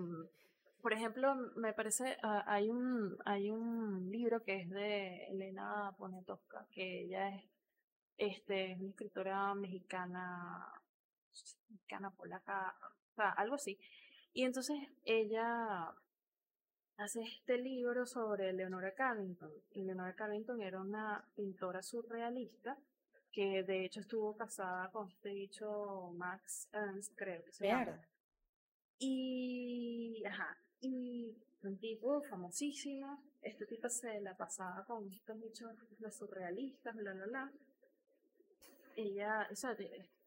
por ejemplo, me parece, uh, hay, un, hay un libro que es de Elena Poniatowska, que ella es este, una escritora mexicana mexicana, polaca, o sea, algo así. Y entonces ella hace este libro sobre Leonora Carrington. Y Leonora Carrington era una pintora surrealista que de hecho estuvo casada con este dicho Max Ernst, creo que se llama. Y, ajá, y un tipo famosísimo. Este tipo se la pasaba con estos dichos los surrealistas, bla, bla, bla. Ella, o sea,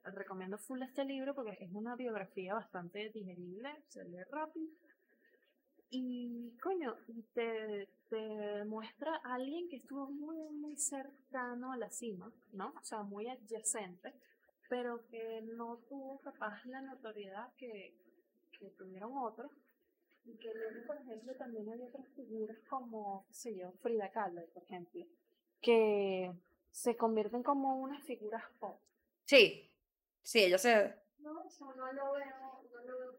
recomiendo full este libro porque es una biografía bastante digerible, se lee rápido. Y coño, te, muestra a alguien que estuvo muy, muy cercano a la cima, ¿no? O sea, muy adyacente, pero que no tuvo capaz la notoriedad que, que tuvieron otros. Y que luego, por ejemplo, también hay otras figuras como, qué sé yo, Frida Kahlo, por ejemplo, que se convierten como unas figuras pop. Sí, Sí, ella se... No, no lo veo, no lo veo.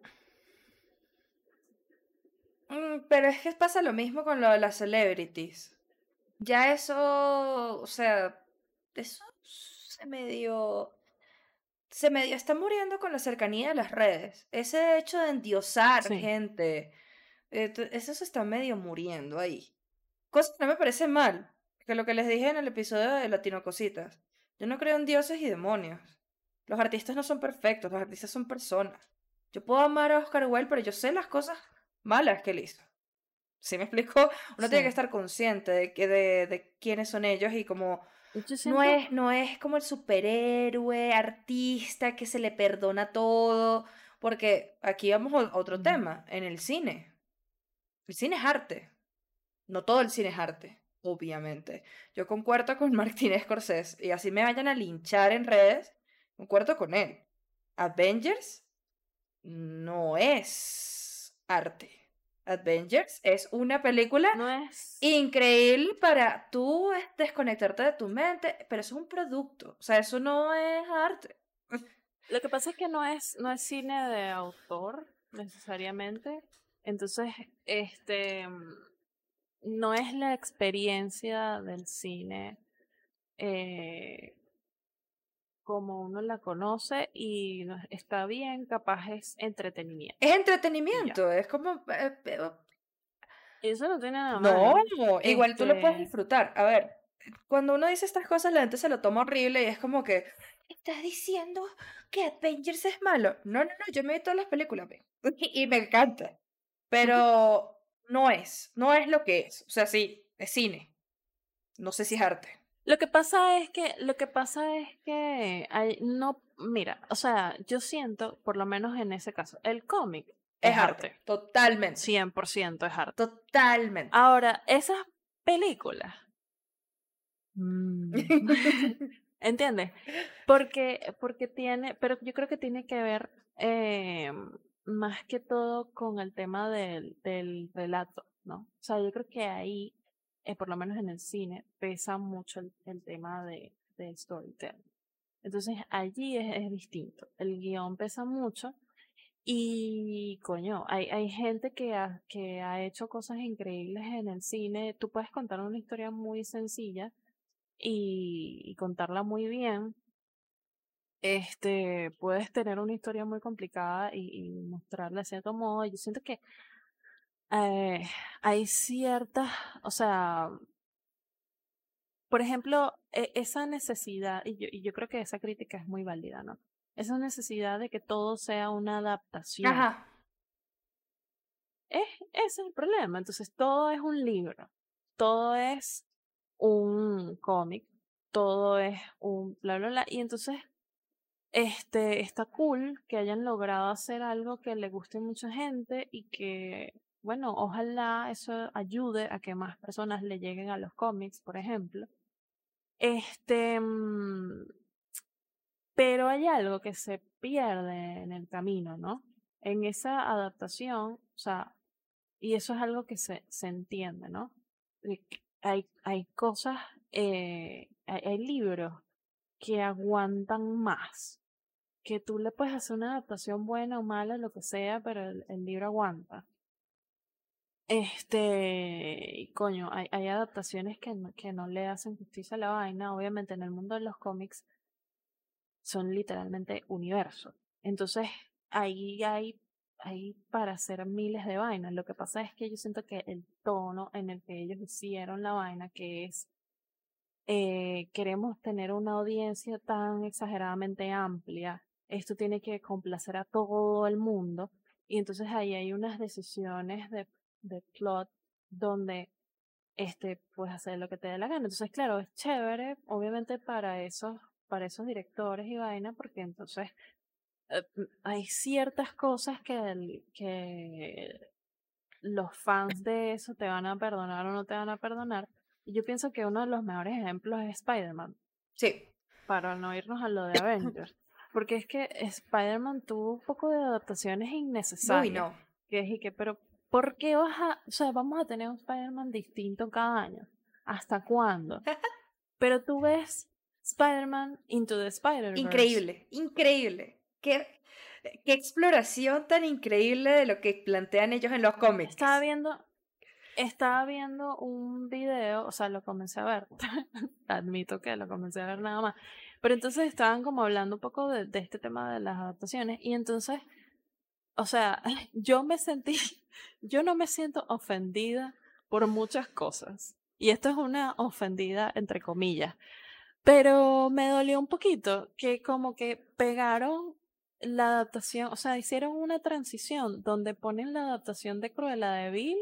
Mm, pero es que pasa lo mismo con lo de las celebrities. Ya eso, o sea, eso se medio... Se medio está muriendo con la cercanía de las redes. Ese hecho de endiosar gente, eh, eso se está medio muriendo ahí. Cosa que no me parece mal, que lo que les dije en el episodio de Latino Cositas. Yo no creo en dioses y demonios. Los artistas no son perfectos, los artistas son personas. Yo puedo amar a Oscar Wilde, pero yo sé las cosas malas que él hizo. ¿Sí me explico? Uno tiene que estar consciente de, que, de, de quiénes son ellos y como... No, es, no es como el superhéroe, artista que se le perdona todo, porque aquí vamos a otro tema, en el cine. El cine es arte. No todo el cine es arte. obviamente. Yo concuerdo con Martín Scorsese y así me vayan a linchar en redes, concuerdo con él. Avengers no es arte. Avengers es una película No es. increíble para tú desconectarte de tu mente, pero eso es un producto, o sea, eso no es arte. Lo que pasa es que no es, no es cine de autor necesariamente. Entonces, este no es la experiencia del cine eh, como uno la conoce y está bien, capaz es entretenimiento. Es entretenimiento, es como... eh, Y eso no tiene nada No, malo. igual tú lo puedes Este- disfrutar. A ver, cuando uno dice estas cosas, la gente se lo toma horrible y es como que, ¿estás diciendo que Avengers es malo? No, no, no, yo me vi todas las películas y me encanta. Pero no es, no es lo que es. O sea, sí, es cine. No sé si es arte. Lo que pasa es que, lo que pasa es que hay, no, mira, o sea, yo siento, por lo menos en ese caso, el cómic Es, arte. Totalmente. 100% es arte. Totalmente. Ahora, esas películas. mm, ¿Entiendes? Porque, porque tiene, pero yo creo que tiene que ver eh, más que todo con el tema del, del relato, ¿no? O sea, yo creo que ahí, eh, por lo menos en el cine, pesa mucho el, el tema de, del storytelling. Entonces allí es, es distinto. El guion pesa mucho y, coño, hay, hay gente que ha, que ha hecho cosas increíbles en el cine. Tú puedes contar una historia muy sencilla y, contarla muy bien. Este, puedes tener una historia muy complicada y, y mostrarla de cierto modo. Yo siento que eh, hay ciertas, o sea, por ejemplo, e- esa necesidad, y yo, y yo creo que esa crítica es muy válida, ¿no? Esa necesidad de que todo sea una adaptación. Ajá. Es, ese es el problema. Entonces, todo es un libro, todo es un cómic, todo es un bla, bla, bla. Y entonces, este, está cool que hayan logrado hacer algo que le guste a mucha gente y que, bueno, ojalá eso ayude a que más personas le lleguen a los cómics, por ejemplo. Este, mm, pero hay algo que se pierde en el camino, ¿no? En esa adaptación, o sea, y eso es algo que se, se entiende, ¿no? Hay, hay cosas, eh, hay, libros que aguantan más, que tú le puedes hacer una adaptación buena o mala, lo que sea, pero el libro aguanta. Este, coño, hay, adaptaciones que no, que no le hacen justicia a la vaina. Obviamente, en el mundo de los cómics son literalmente universos. Entonces, ahí hay, hay para hacer miles de vainas. Lo que pasa es que yo siento que el tono en el que ellos hicieron la vaina, que es eh, queremos tener una audiencia tan exageradamente amplia, esto tiene que complacer a todo el mundo. Y entonces ahí hay unas decisiones de, de plot donde este puedes hacer lo que te dé la gana. Entonces, claro, es chévere, obviamente, para esos, para esos directores y vaina, porque entonces eh, hay ciertas cosas que, que los fans de eso te van a perdonar o no te van a perdonar. Y yo pienso que uno de los mejores ejemplos es Spider-Man, Sí. para no irnos a lo de Avengers. Porque es que Spider-Man tuvo un poco de adaptaciones Uy, innecesarias. no. Que que, pero ¿por qué vas a, o sea, vamos a tener un Spider-Man distinto cada año? ¿Hasta cuándo? Pero tú ves Spider-Man Into the Spider-Verse. Increíble, increíble. Qué, qué exploración tan increíble de lo que plantean ellos en los cómics. Estaba viendo, estaba viendo un video, o sea, lo comencé a ver. Admito que lo comencé a ver nada más. Pero entonces estaban como hablando un poco de, de este tema de las adaptaciones. Y entonces, o sea, yo me sentí, yo no me siento ofendida por muchas cosas. Y esto es una ofendida entre comillas. Pero me dolió un poquito que como que pegaron la adaptación, o sea, hicieron una transición donde ponen la adaptación de Cruella de Vil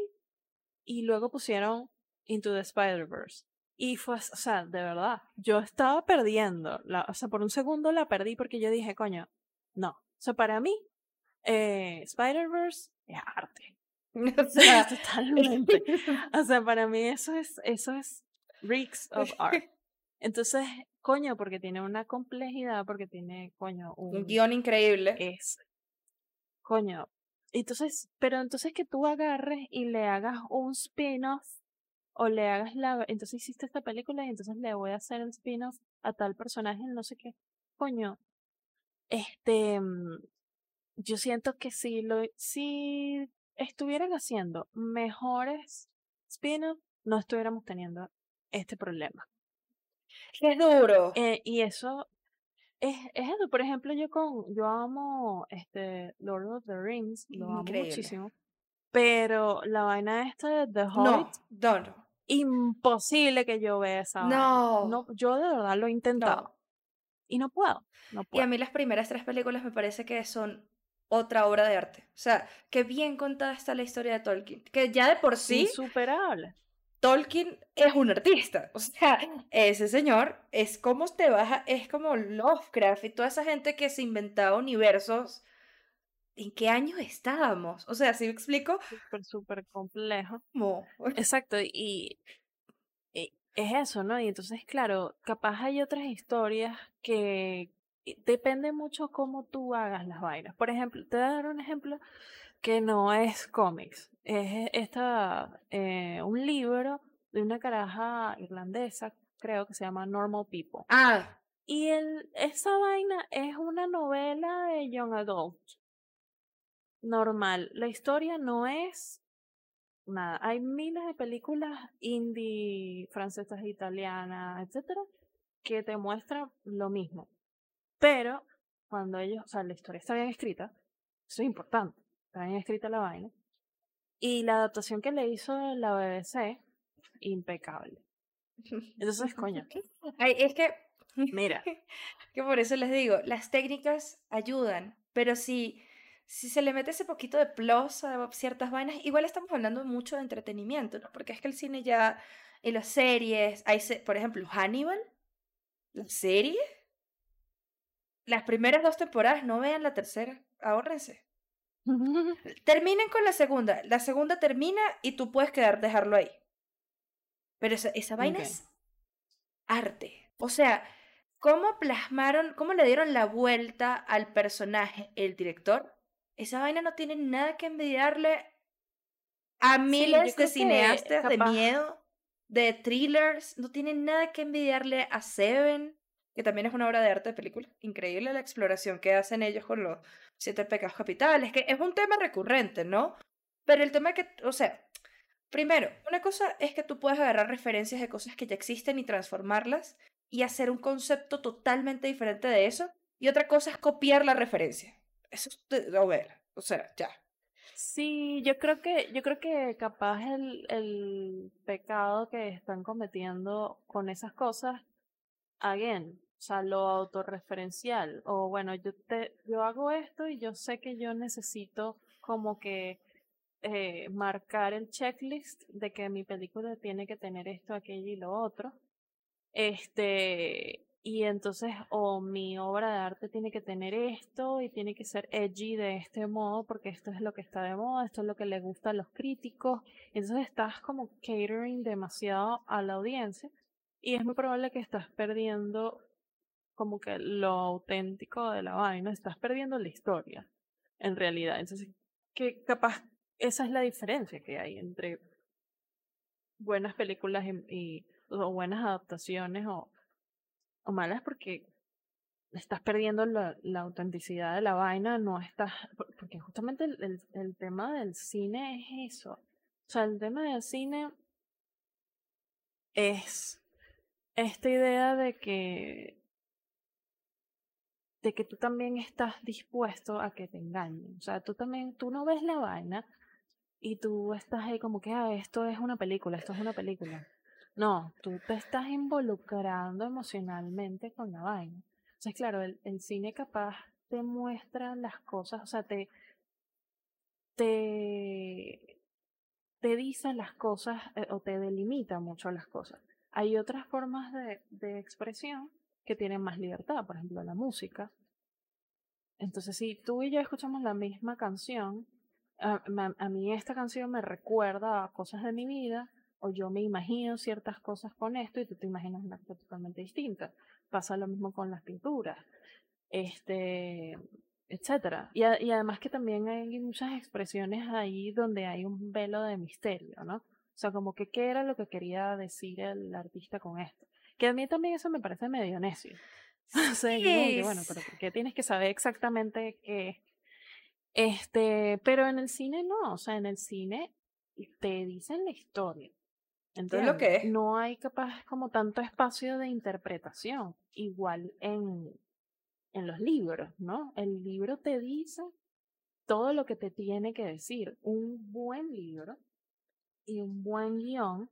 y luego pusieron Into the Spider-Verse. Y fue, o sea, de verdad, yo estaba perdiendo, la, o sea, por un segundo la perdí porque yo dije, coño, no. O sea, para mí, eh, Spider-Verse es arte. O sea, Totalmente. O sea, para mí eso es, eso es Reeks of Art. Entonces, coño, porque tiene una complejidad, porque tiene, coño, Un un... guion increíble. Es, coño. Entonces, pero entonces que tú agarres y le hagas un spin-off o le hagas la... Entonces hiciste esta película y entonces le voy a hacer el spin-off a tal personaje, no sé qué. Coño, este... Yo siento que si lo... Si estuvieran haciendo mejores spin-off, no estuviéramos teniendo este problema. Es duro. Eh, y eso es, es eso. Por ejemplo, yo con yo amo este Lord of the Rings, lo amo Increíble. muchísimo. Pero la vaina esta de The Hobbit, no, no. imposible que yo vea esa vaina. No. No, yo de verdad lo he intentado. No. Y no puedo. No Y a mí las primeras tres películas me parece que son otra obra de arte. O sea, que bien contada está la historia de Tolkien. Que ya de por sí, Insuperable. Tolkien es un artista. O sea, ese señor es como te baja, es como Lovecraft y toda esa gente que se inventaba universos. ¿En qué años estábamos? O sea, si me explico, Súper, súper complejo. Exacto, y, y es eso, ¿no? Y entonces, claro, capaz hay otras historias que depende mucho cómo tú hagas las vainas. Por ejemplo, te voy a dar un ejemplo que no es cómics, es esta, eh, un libro de una caraja irlandesa, creo que se llama Normal People. Ah, Y el, esa vaina es una novela de Young Adult. Normal. La historia no es nada. Hay miles de películas indie, francesas, italianas, etcétera, que te muestran lo mismo. Pero cuando ellos, o sea, la historia está bien escrita, eso es importante. Está bien escrita la vaina. Y la adaptación que le hizo la BBC, impecable. Entonces, coño, ay, es que mira, que por eso les digo, las técnicas ayudan, pero si, si se le mete ese poquito de plus a ciertas vainas, igual estamos hablando mucho de entretenimiento, ¿no? Porque es que el cine ya, y las series, hay, se- por ejemplo, Hannibal, la serie, las primeras dos temporadas, no vean la tercera, ahórrense. Terminen con la segunda, la segunda termina y tú puedes quedar, dejarlo ahí. Pero esa, esa vaina es arte. O sea, cómo plasmaron, cómo le dieron la vuelta al personaje el director. Esa vaina no tiene nada que envidiarle a miles de cineastas de miedo, de thrillers. No tiene nada que envidiarle a Seven, que también es una obra de arte de película. Increíble la exploración que hacen ellos con los siete pecados capitales, que es un tema recurrente, ¿no? Pero el tema que, o sea, primero, una cosa es que tú puedes agarrar referencias de cosas que ya existen y transformarlas y hacer un concepto totalmente diferente de eso. Y otra cosa es copiar la referencia. Eso es de novela. O sea, ya. Sí, yo creo que, yo creo que capaz el, el pecado que están cometiendo con esas cosas, again, o sea, lo autorreferencial, o bueno, yo te, yo hago esto y yo sé que yo necesito como que eh, marcar el checklist de que mi película tiene que tener esto, aquello y lo otro. Este, y entonces, o mi obra de arte tiene que tener esto y tiene que ser edgy de este modo porque esto es lo que está de moda, esto es lo que le gusta a los críticos. Entonces estás como catering demasiado a la audiencia y es muy probable que estás perdiendo como que lo auténtico de la vaina, estás perdiendo la historia en realidad. Entonces, que capaz esa es la diferencia que hay entre buenas películas y, o buenas adaptaciones o, o malas porque estás perdiendo la, la autenticidad de la vaina, no estás, por- porque justamente el, el, el tema del cine es eso. O sea, el tema del cine es esta idea de que de que tú también estás dispuesto a que te engañen. O sea, tú también, tú no ves la vaina y tú estás ahí como que, ah, esto es una película, esto es una película. No, tú te estás involucrando emocionalmente con la vaina. Entonces, claro, el, el cine capaz te muestra las cosas, o sea, te, te, te dice las cosas eh, o te delimita mucho las cosas. Hay otras formas de, de expresión que tienen más libertad, por ejemplo, la música. Entonces, si tú y yo escuchamos la misma canción, a, a- a mí esta canción me recuerda a cosas de mi vida, o yo me imagino ciertas cosas con esto y tú te imaginas una cosa totalmente distinta. Pasa lo mismo con las pinturas, este, etcétera. Y, y además que también hay muchas expresiones ahí donde hay un velo de misterio, ¿no? O sea, como que qué era lo que quería decir el artista con esto. Que a mí también eso me parece medio necio. o sea, que, bueno, pero qué tienes que saber exactamente qué. Este, pero en el cine no, o sea, en el cine te dicen la historia. Entonces, lo que no hay capaz como tanto espacio de interpretación, igual en, en los libros, ¿no? El libro te dice todo lo que te tiene que decir. Un buen libro y un buen guion,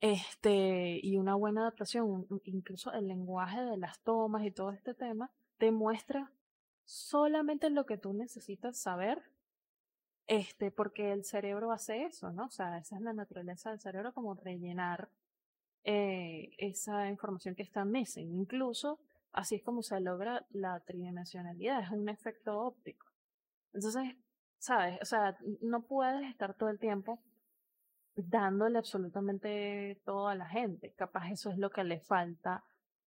este, y una buena adaptación, incluso el lenguaje de las tomas y todo este tema, te muestra solamente lo que tú necesitas saber este, porque el cerebro hace eso, ¿no? O sea, esa es la naturaleza del cerebro, como rellenar eh, esa información que está missing. Incluso, así es como se logra la tridimensionalidad, es un efecto óptico. Entonces, ¿sabes? O sea, no puedes estar todo el tiempo dándole absolutamente todo a la gente. Capaz eso es lo que le falta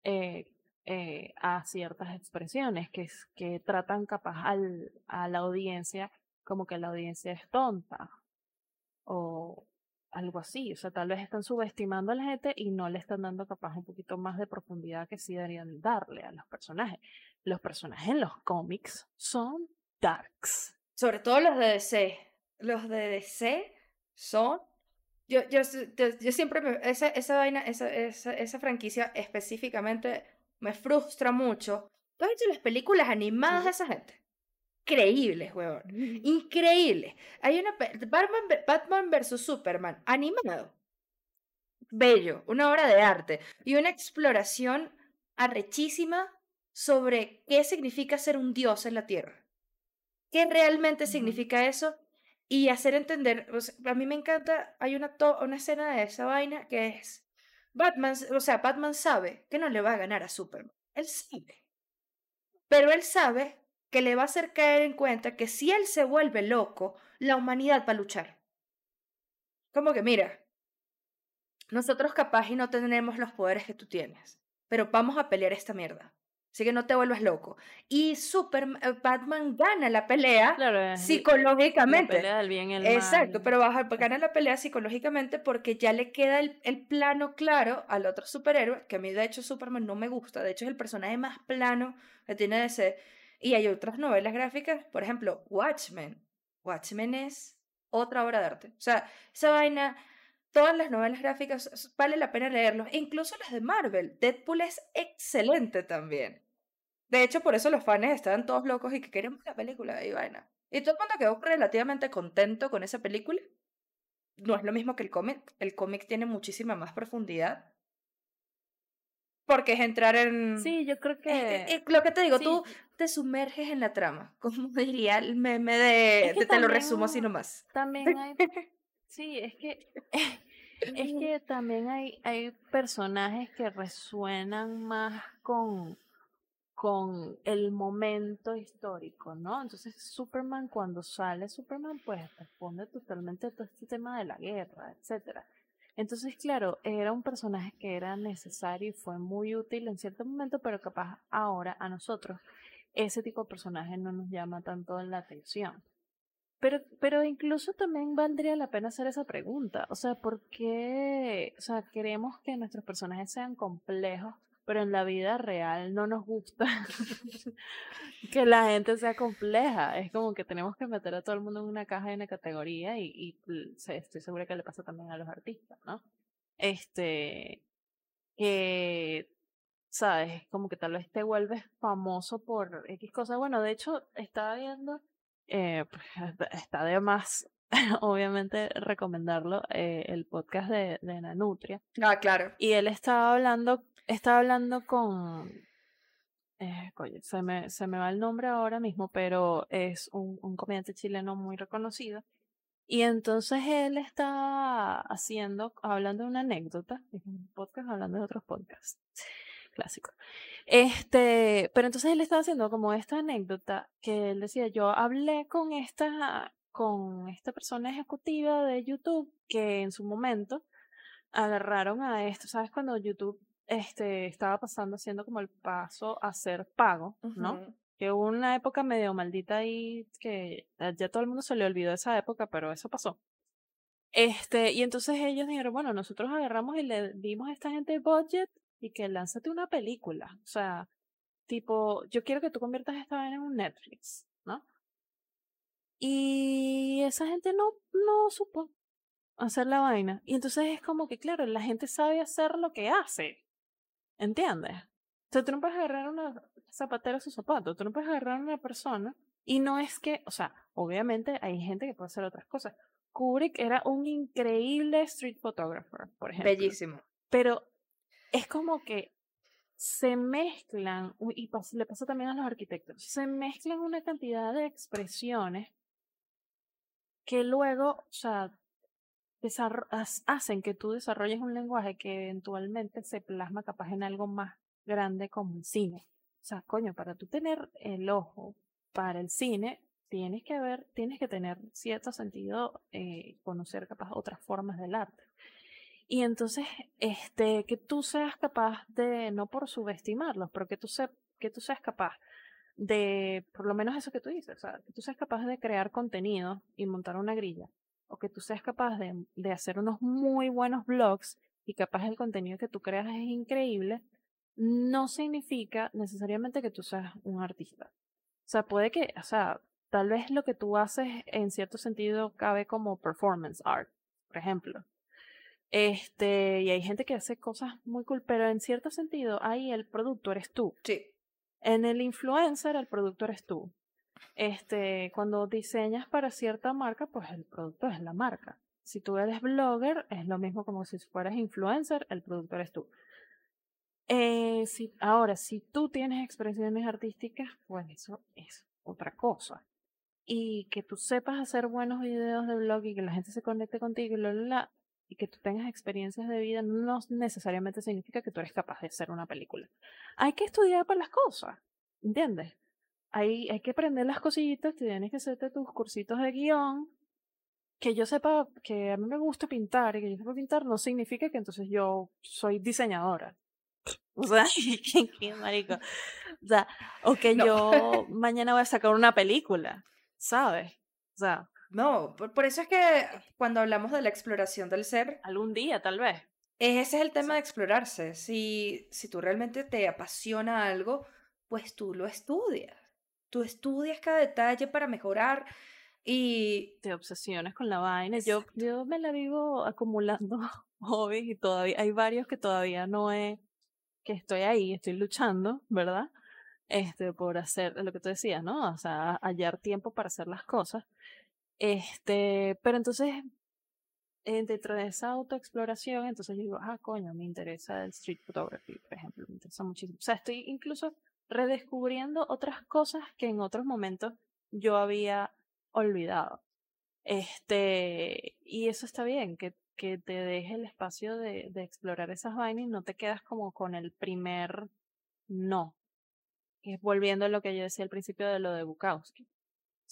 eh, eh, a ciertas expresiones que, que tratan capaz al, a la audiencia como que la audiencia es tonta o algo así. O sea, tal vez están subestimando a la gente y no le están dando capaz un poquito más de profundidad que sí deberían darle a los personajes. Los personajes en los cómics son darks. Sobre todo los de DC. Los de DC son... Yo, yo, yo, siempre me, esa, esa vaina, esa, esa, esa franquicia específicamente me frustra mucho. ¿Tú has hecho las películas animadas de esa gente? increíbles, weón. Increíbles. Hay una Batman, Batman vs Superman animado. Bello, una obra de arte y una exploración arrechísima sobre qué significa ser un dios en la Tierra. ¿Qué realmente significa eso? Y hacer entender, a mí me encanta, hay una, una escena de esa vaina que es, Batman, o sea, Batman sabe que no le va a ganar a Superman. Él sabe. Pero él sabe que le va a hacer caer en cuenta que si él se vuelve loco, la humanidad va a luchar. Como que mira, nosotros capaz y no tenemos los poderes que tú tienes, pero vamos a pelear esta mierda. Así que no te vuelvas loco. Y Superman, eh, Batman gana la pelea psicológicamente. La pelea del bien y el Exacto, pero gana la pelea psicológicamente porque ya le queda el, el, plano claro al otro superhéroe, que a mí de hecho Superman no me gusta, de hecho es el personaje más plano que tiene ese y hay otras novelas gráficas, por ejemplo, Watchmen. Watchmen es otra obra de arte. O sea, esa vaina, todas las novelas gráficas vale la pena leerlos, incluso las de Marvel. Deadpool es excelente también. De hecho, por eso los fans estaban todos locos y que queremos la película de vaina. Y todo el mundo quedó relativamente contento con esa película. No es lo mismo que el cómic. El cómic tiene muchísima más profundidad porque es entrar en... Sí, yo creo que... lo que te digo, tú te sumerges en la trama, como diría el meme de... te lo resumo así nomás. También hay... sí, es que... Es que también hay, hay personajes que resuenan más con, con el momento histórico, ¿no? Entonces Superman, cuando sale Superman, pues responde totalmente a todo este tema de la guerra, etcétera. Entonces, claro, era un personaje que era necesario y fue muy útil en cierto momento, pero capaz ahora a nosotros ese tipo de personaje no nos llama tanto la atención. Pero, pero incluso también valdría la pena hacer esa pregunta. O sea, ¿por qué? O sea, queremos que nuestros personajes sean complejos pero en la vida real no nos gusta que la gente sea compleja. Es como que tenemos que meter a todo el mundo en una caja y una categoría y, y estoy segura que le pasa también a los artistas, ¿no? Este, que, ¿sabes? Como que tal vez te vuelves famoso por X cosas. Bueno, de hecho, estaba viendo, eh, pues, está de más obviamente recomendarlo, eh, el podcast de, de Nanutria. Ah, claro. Y él estaba hablando estaba hablando con. Eh, se me, se me va el nombre ahora mismo, pero es un, un comediante chileno muy reconocido. Y entonces él está haciendo, hablando de una anécdota, es un podcast hablando de otros podcasts clásicos. Este, pero entonces él estaba haciendo como esta anécdota que él decía, yo hablé con esta, con esta persona ejecutiva de YouTube que en su momento agarraron a esto, ¿sabes? Cuando YouTube este, estaba pasando, haciendo como el paso a ser pago, ¿no? Que hubo una época medio maldita ahí, que ya todo el mundo se le olvidó esa época, pero eso pasó. Este, y entonces ellos dijeron, bueno, nosotros agarramos y le dimos a esta gente budget y que lánzate una película. O sea, tipo, yo quiero que tú conviertas esta vaina en un Netflix, ¿no? Y esa gente no, no supo hacer la vaina. Y entonces es como que, claro, la gente sabe hacer lo que hace. ¿Entiendes? O sea, tú no puedes agarrar una zapatera a su zapato, tú no puedes agarrar a una persona. Y no es que, o sea, obviamente hay gente que puede hacer otras cosas. Kubrick era un increíble street photographer, por ejemplo. Bellísimo. Pero es como que se mezclan, y le pasa también a los arquitectos, se mezclan una cantidad de expresiones que luego, o sea, hacen que tú desarrolles un lenguaje que eventualmente se plasma capaz en algo más grande como el cine. O sea, coño, para tú tener el ojo para el cine, tienes que ver, tienes que tener cierto sentido, eh, conocer capaz otras formas del arte. Y entonces, este, que tú seas capaz de, no por subestimarlos, pero que tú, que tú seas capaz de, por lo menos eso que tú dices, o sea, que tú seas capaz de crear contenido y montar una grilla, o que tú seas capaz de, de hacer unos muy buenos blogs y capaz el contenido que tú creas es increíble, no significa necesariamente que tú seas un artista. O sea, puede que, o sea, tal vez lo que tú haces en cierto sentido cabe como performance art, por ejemplo. Este, y hay gente que hace cosas muy cool, pero en cierto sentido ahí el producto eres tú. Sí. En el influencer el producto eres tú. Este, cuando diseñas para cierta marca, pues el producto es la marca. Si tú eres blogger, es lo mismo como si fueras influencer, el producto eres tú. Eh, si, ahora, si tú tienes expresiones artísticas, pues eso es otra cosa y que tú sepas hacer buenos videos de blog y que la gente se conecte contigo y, la, y que tú tengas experiencias de vida no necesariamente significa que tú eres capaz de hacer una película. Hay que estudiar para las cosas, ¿entiendes? Hay, hay que aprender las cosillitas, tienes que hacerte tus cursitos de guion. Que yo sepa que a mí me gusta pintar y que yo sepa pintar no significa que entonces yo soy diseñadora. O sea, qué marico. O sea, o que yo mañana voy a sacar una película. ¿sabes? O sea. No, por, eso es que cuando hablamos de la exploración del ser. Algún día, tal vez. Ese es el tema de explorarse. Si, si tú realmente te apasiona algo, pues tú lo estudias. Tú estudias cada detalle para mejorar y... Te obsesiones con la vaina. Yo, yo me la vivo acumulando hobbies y todavía hay varios que todavía no he... que estoy ahí, estoy luchando, ¿verdad? este, por hacer lo que tú decías, ¿no? O sea, hallar tiempo para hacer las cosas. Este, pero entonces, dentro de esa autoexploración, entonces yo digo, ah, coño, me interesa el street photography, por ejemplo, me interesa muchísimo. O sea, estoy incluso redescubriendo otras cosas que en otros momentos yo había olvidado. Este, y eso está bien, que, que te deje el espacio de, de explorar esas vainas y no te quedas como con el primer no, volviendo a lo que yo decía al principio de lo de Bukowski.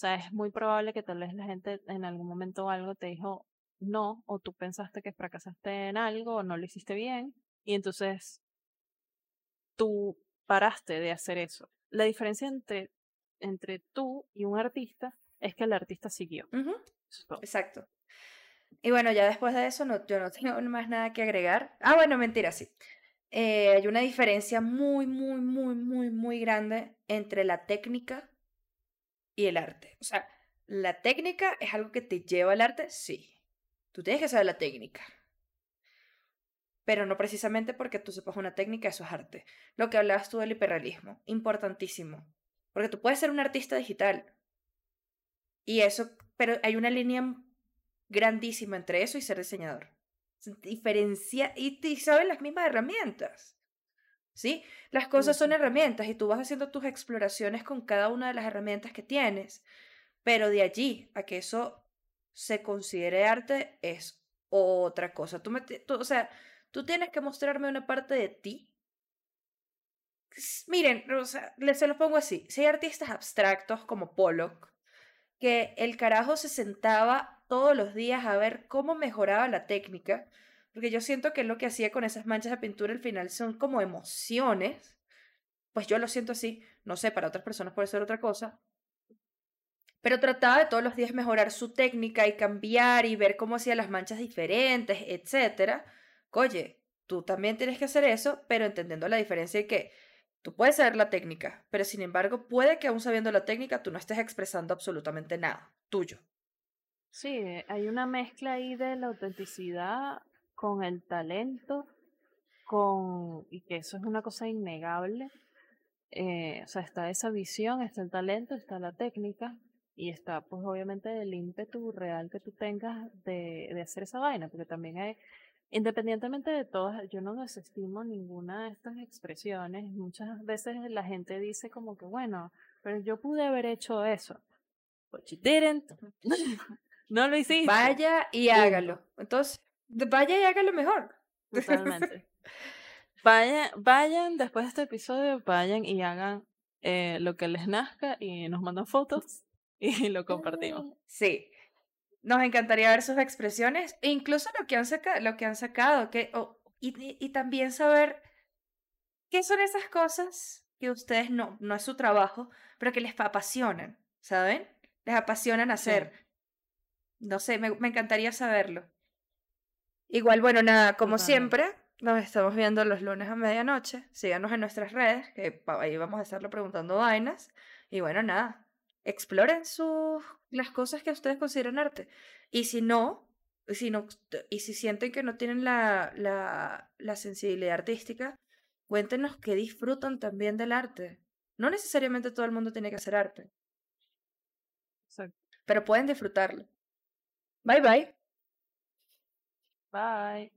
O sea, es muy probable que tal vez la gente en algún momento algo te dijo no, o tú pensaste que fracasaste en algo, o no lo hiciste bien, y entonces tú paraste de hacer eso. La diferencia entre, entre tú y un artista es que el artista siguió. Exacto. Y bueno, ya después de eso no, yo no tengo más nada que agregar. Ah, bueno, mentira, sí. Eh, hay una diferencia muy, muy, muy, muy, muy grande entre la técnica y el arte. O sea, la técnica es algo que te lleva al arte, sí. Tú tienes que saber la técnica. Pero no precisamente porque tú sepas una técnica, eso es arte. Lo que hablabas tú del hiperrealismo, importantísimo. Porque tú puedes ser un artista digital. Y eso, pero hay una línea grandísima entre eso y ser diseñador diferencia y, te saben las mismas herramientas. ¿Sí? Las cosas son herramientas y tú vas haciendo tus exploraciones con cada una de las herramientas que tienes. Pero de allí a que eso se considere arte es otra cosa. Tú, me, o sea, tú tienes que mostrarme una parte de ti. Miren, o sea, se lo pongo así. Si hay artistas abstractos como Pollock, que el carajo se sentaba todos los días a ver cómo mejoraba la técnica, porque yo siento que lo que hacía con esas manchas de pintura al final son como emociones, pues yo lo siento así, no sé, para otras personas puede ser otra cosa, pero trataba de todos los días mejorar su técnica y cambiar y ver cómo hacía las manchas diferentes, etcétera. Oye, tú también tienes que hacer eso, pero entendiendo la diferencia de que tú puedes saber la técnica, pero sin embargo puede que aún sabiendo la técnica tú no estés expresando absolutamente nada tuyo. Sí, hay una mezcla ahí de la autenticidad con el talento, con y que eso es una cosa innegable. Eh, o sea, está esa visión, está el talento, está la técnica, y está pues obviamente el ímpetu real que tú tengas de, de hacer esa vaina, porque también hay, independientemente de todas, yo no desestimo ninguna de estas expresiones, muchas veces la gente dice como que bueno, pero yo pude haber hecho eso, but you didn't, no lo hiciste. Vaya y hágalo, entonces vaya y hágalo mejor. Totalmente. Vayan, vayan después de este episodio, vayan y hagan eh, lo que les nazca y nos mandan fotos y lo compartimos. Mm, sí. Nos encantaría ver sus expresiones, e incluso lo que han, sacado lo que han sacado, que, y, y, también saber qué son esas cosas que ustedes no, no es su trabajo, pero que les apasionan, ¿saben? Les apasionan hacer. No sé, me, me, encantaría saberlo. Igual, bueno, nada, como siempre, nos estamos viendo los lunes a medianoche. Síganos en nuestras redes, que ahí vamos a estarlo preguntando vainas. Y bueno, nada, exploren sus, las cosas que ustedes consideran arte. Y si no, si no, y si sienten que no tienen la, la, la sensibilidad artística, cuéntenos que disfrutan también del arte. No necesariamente todo el mundo tiene que hacer arte. Pero pueden disfrutarlo. Bye bye. Bye.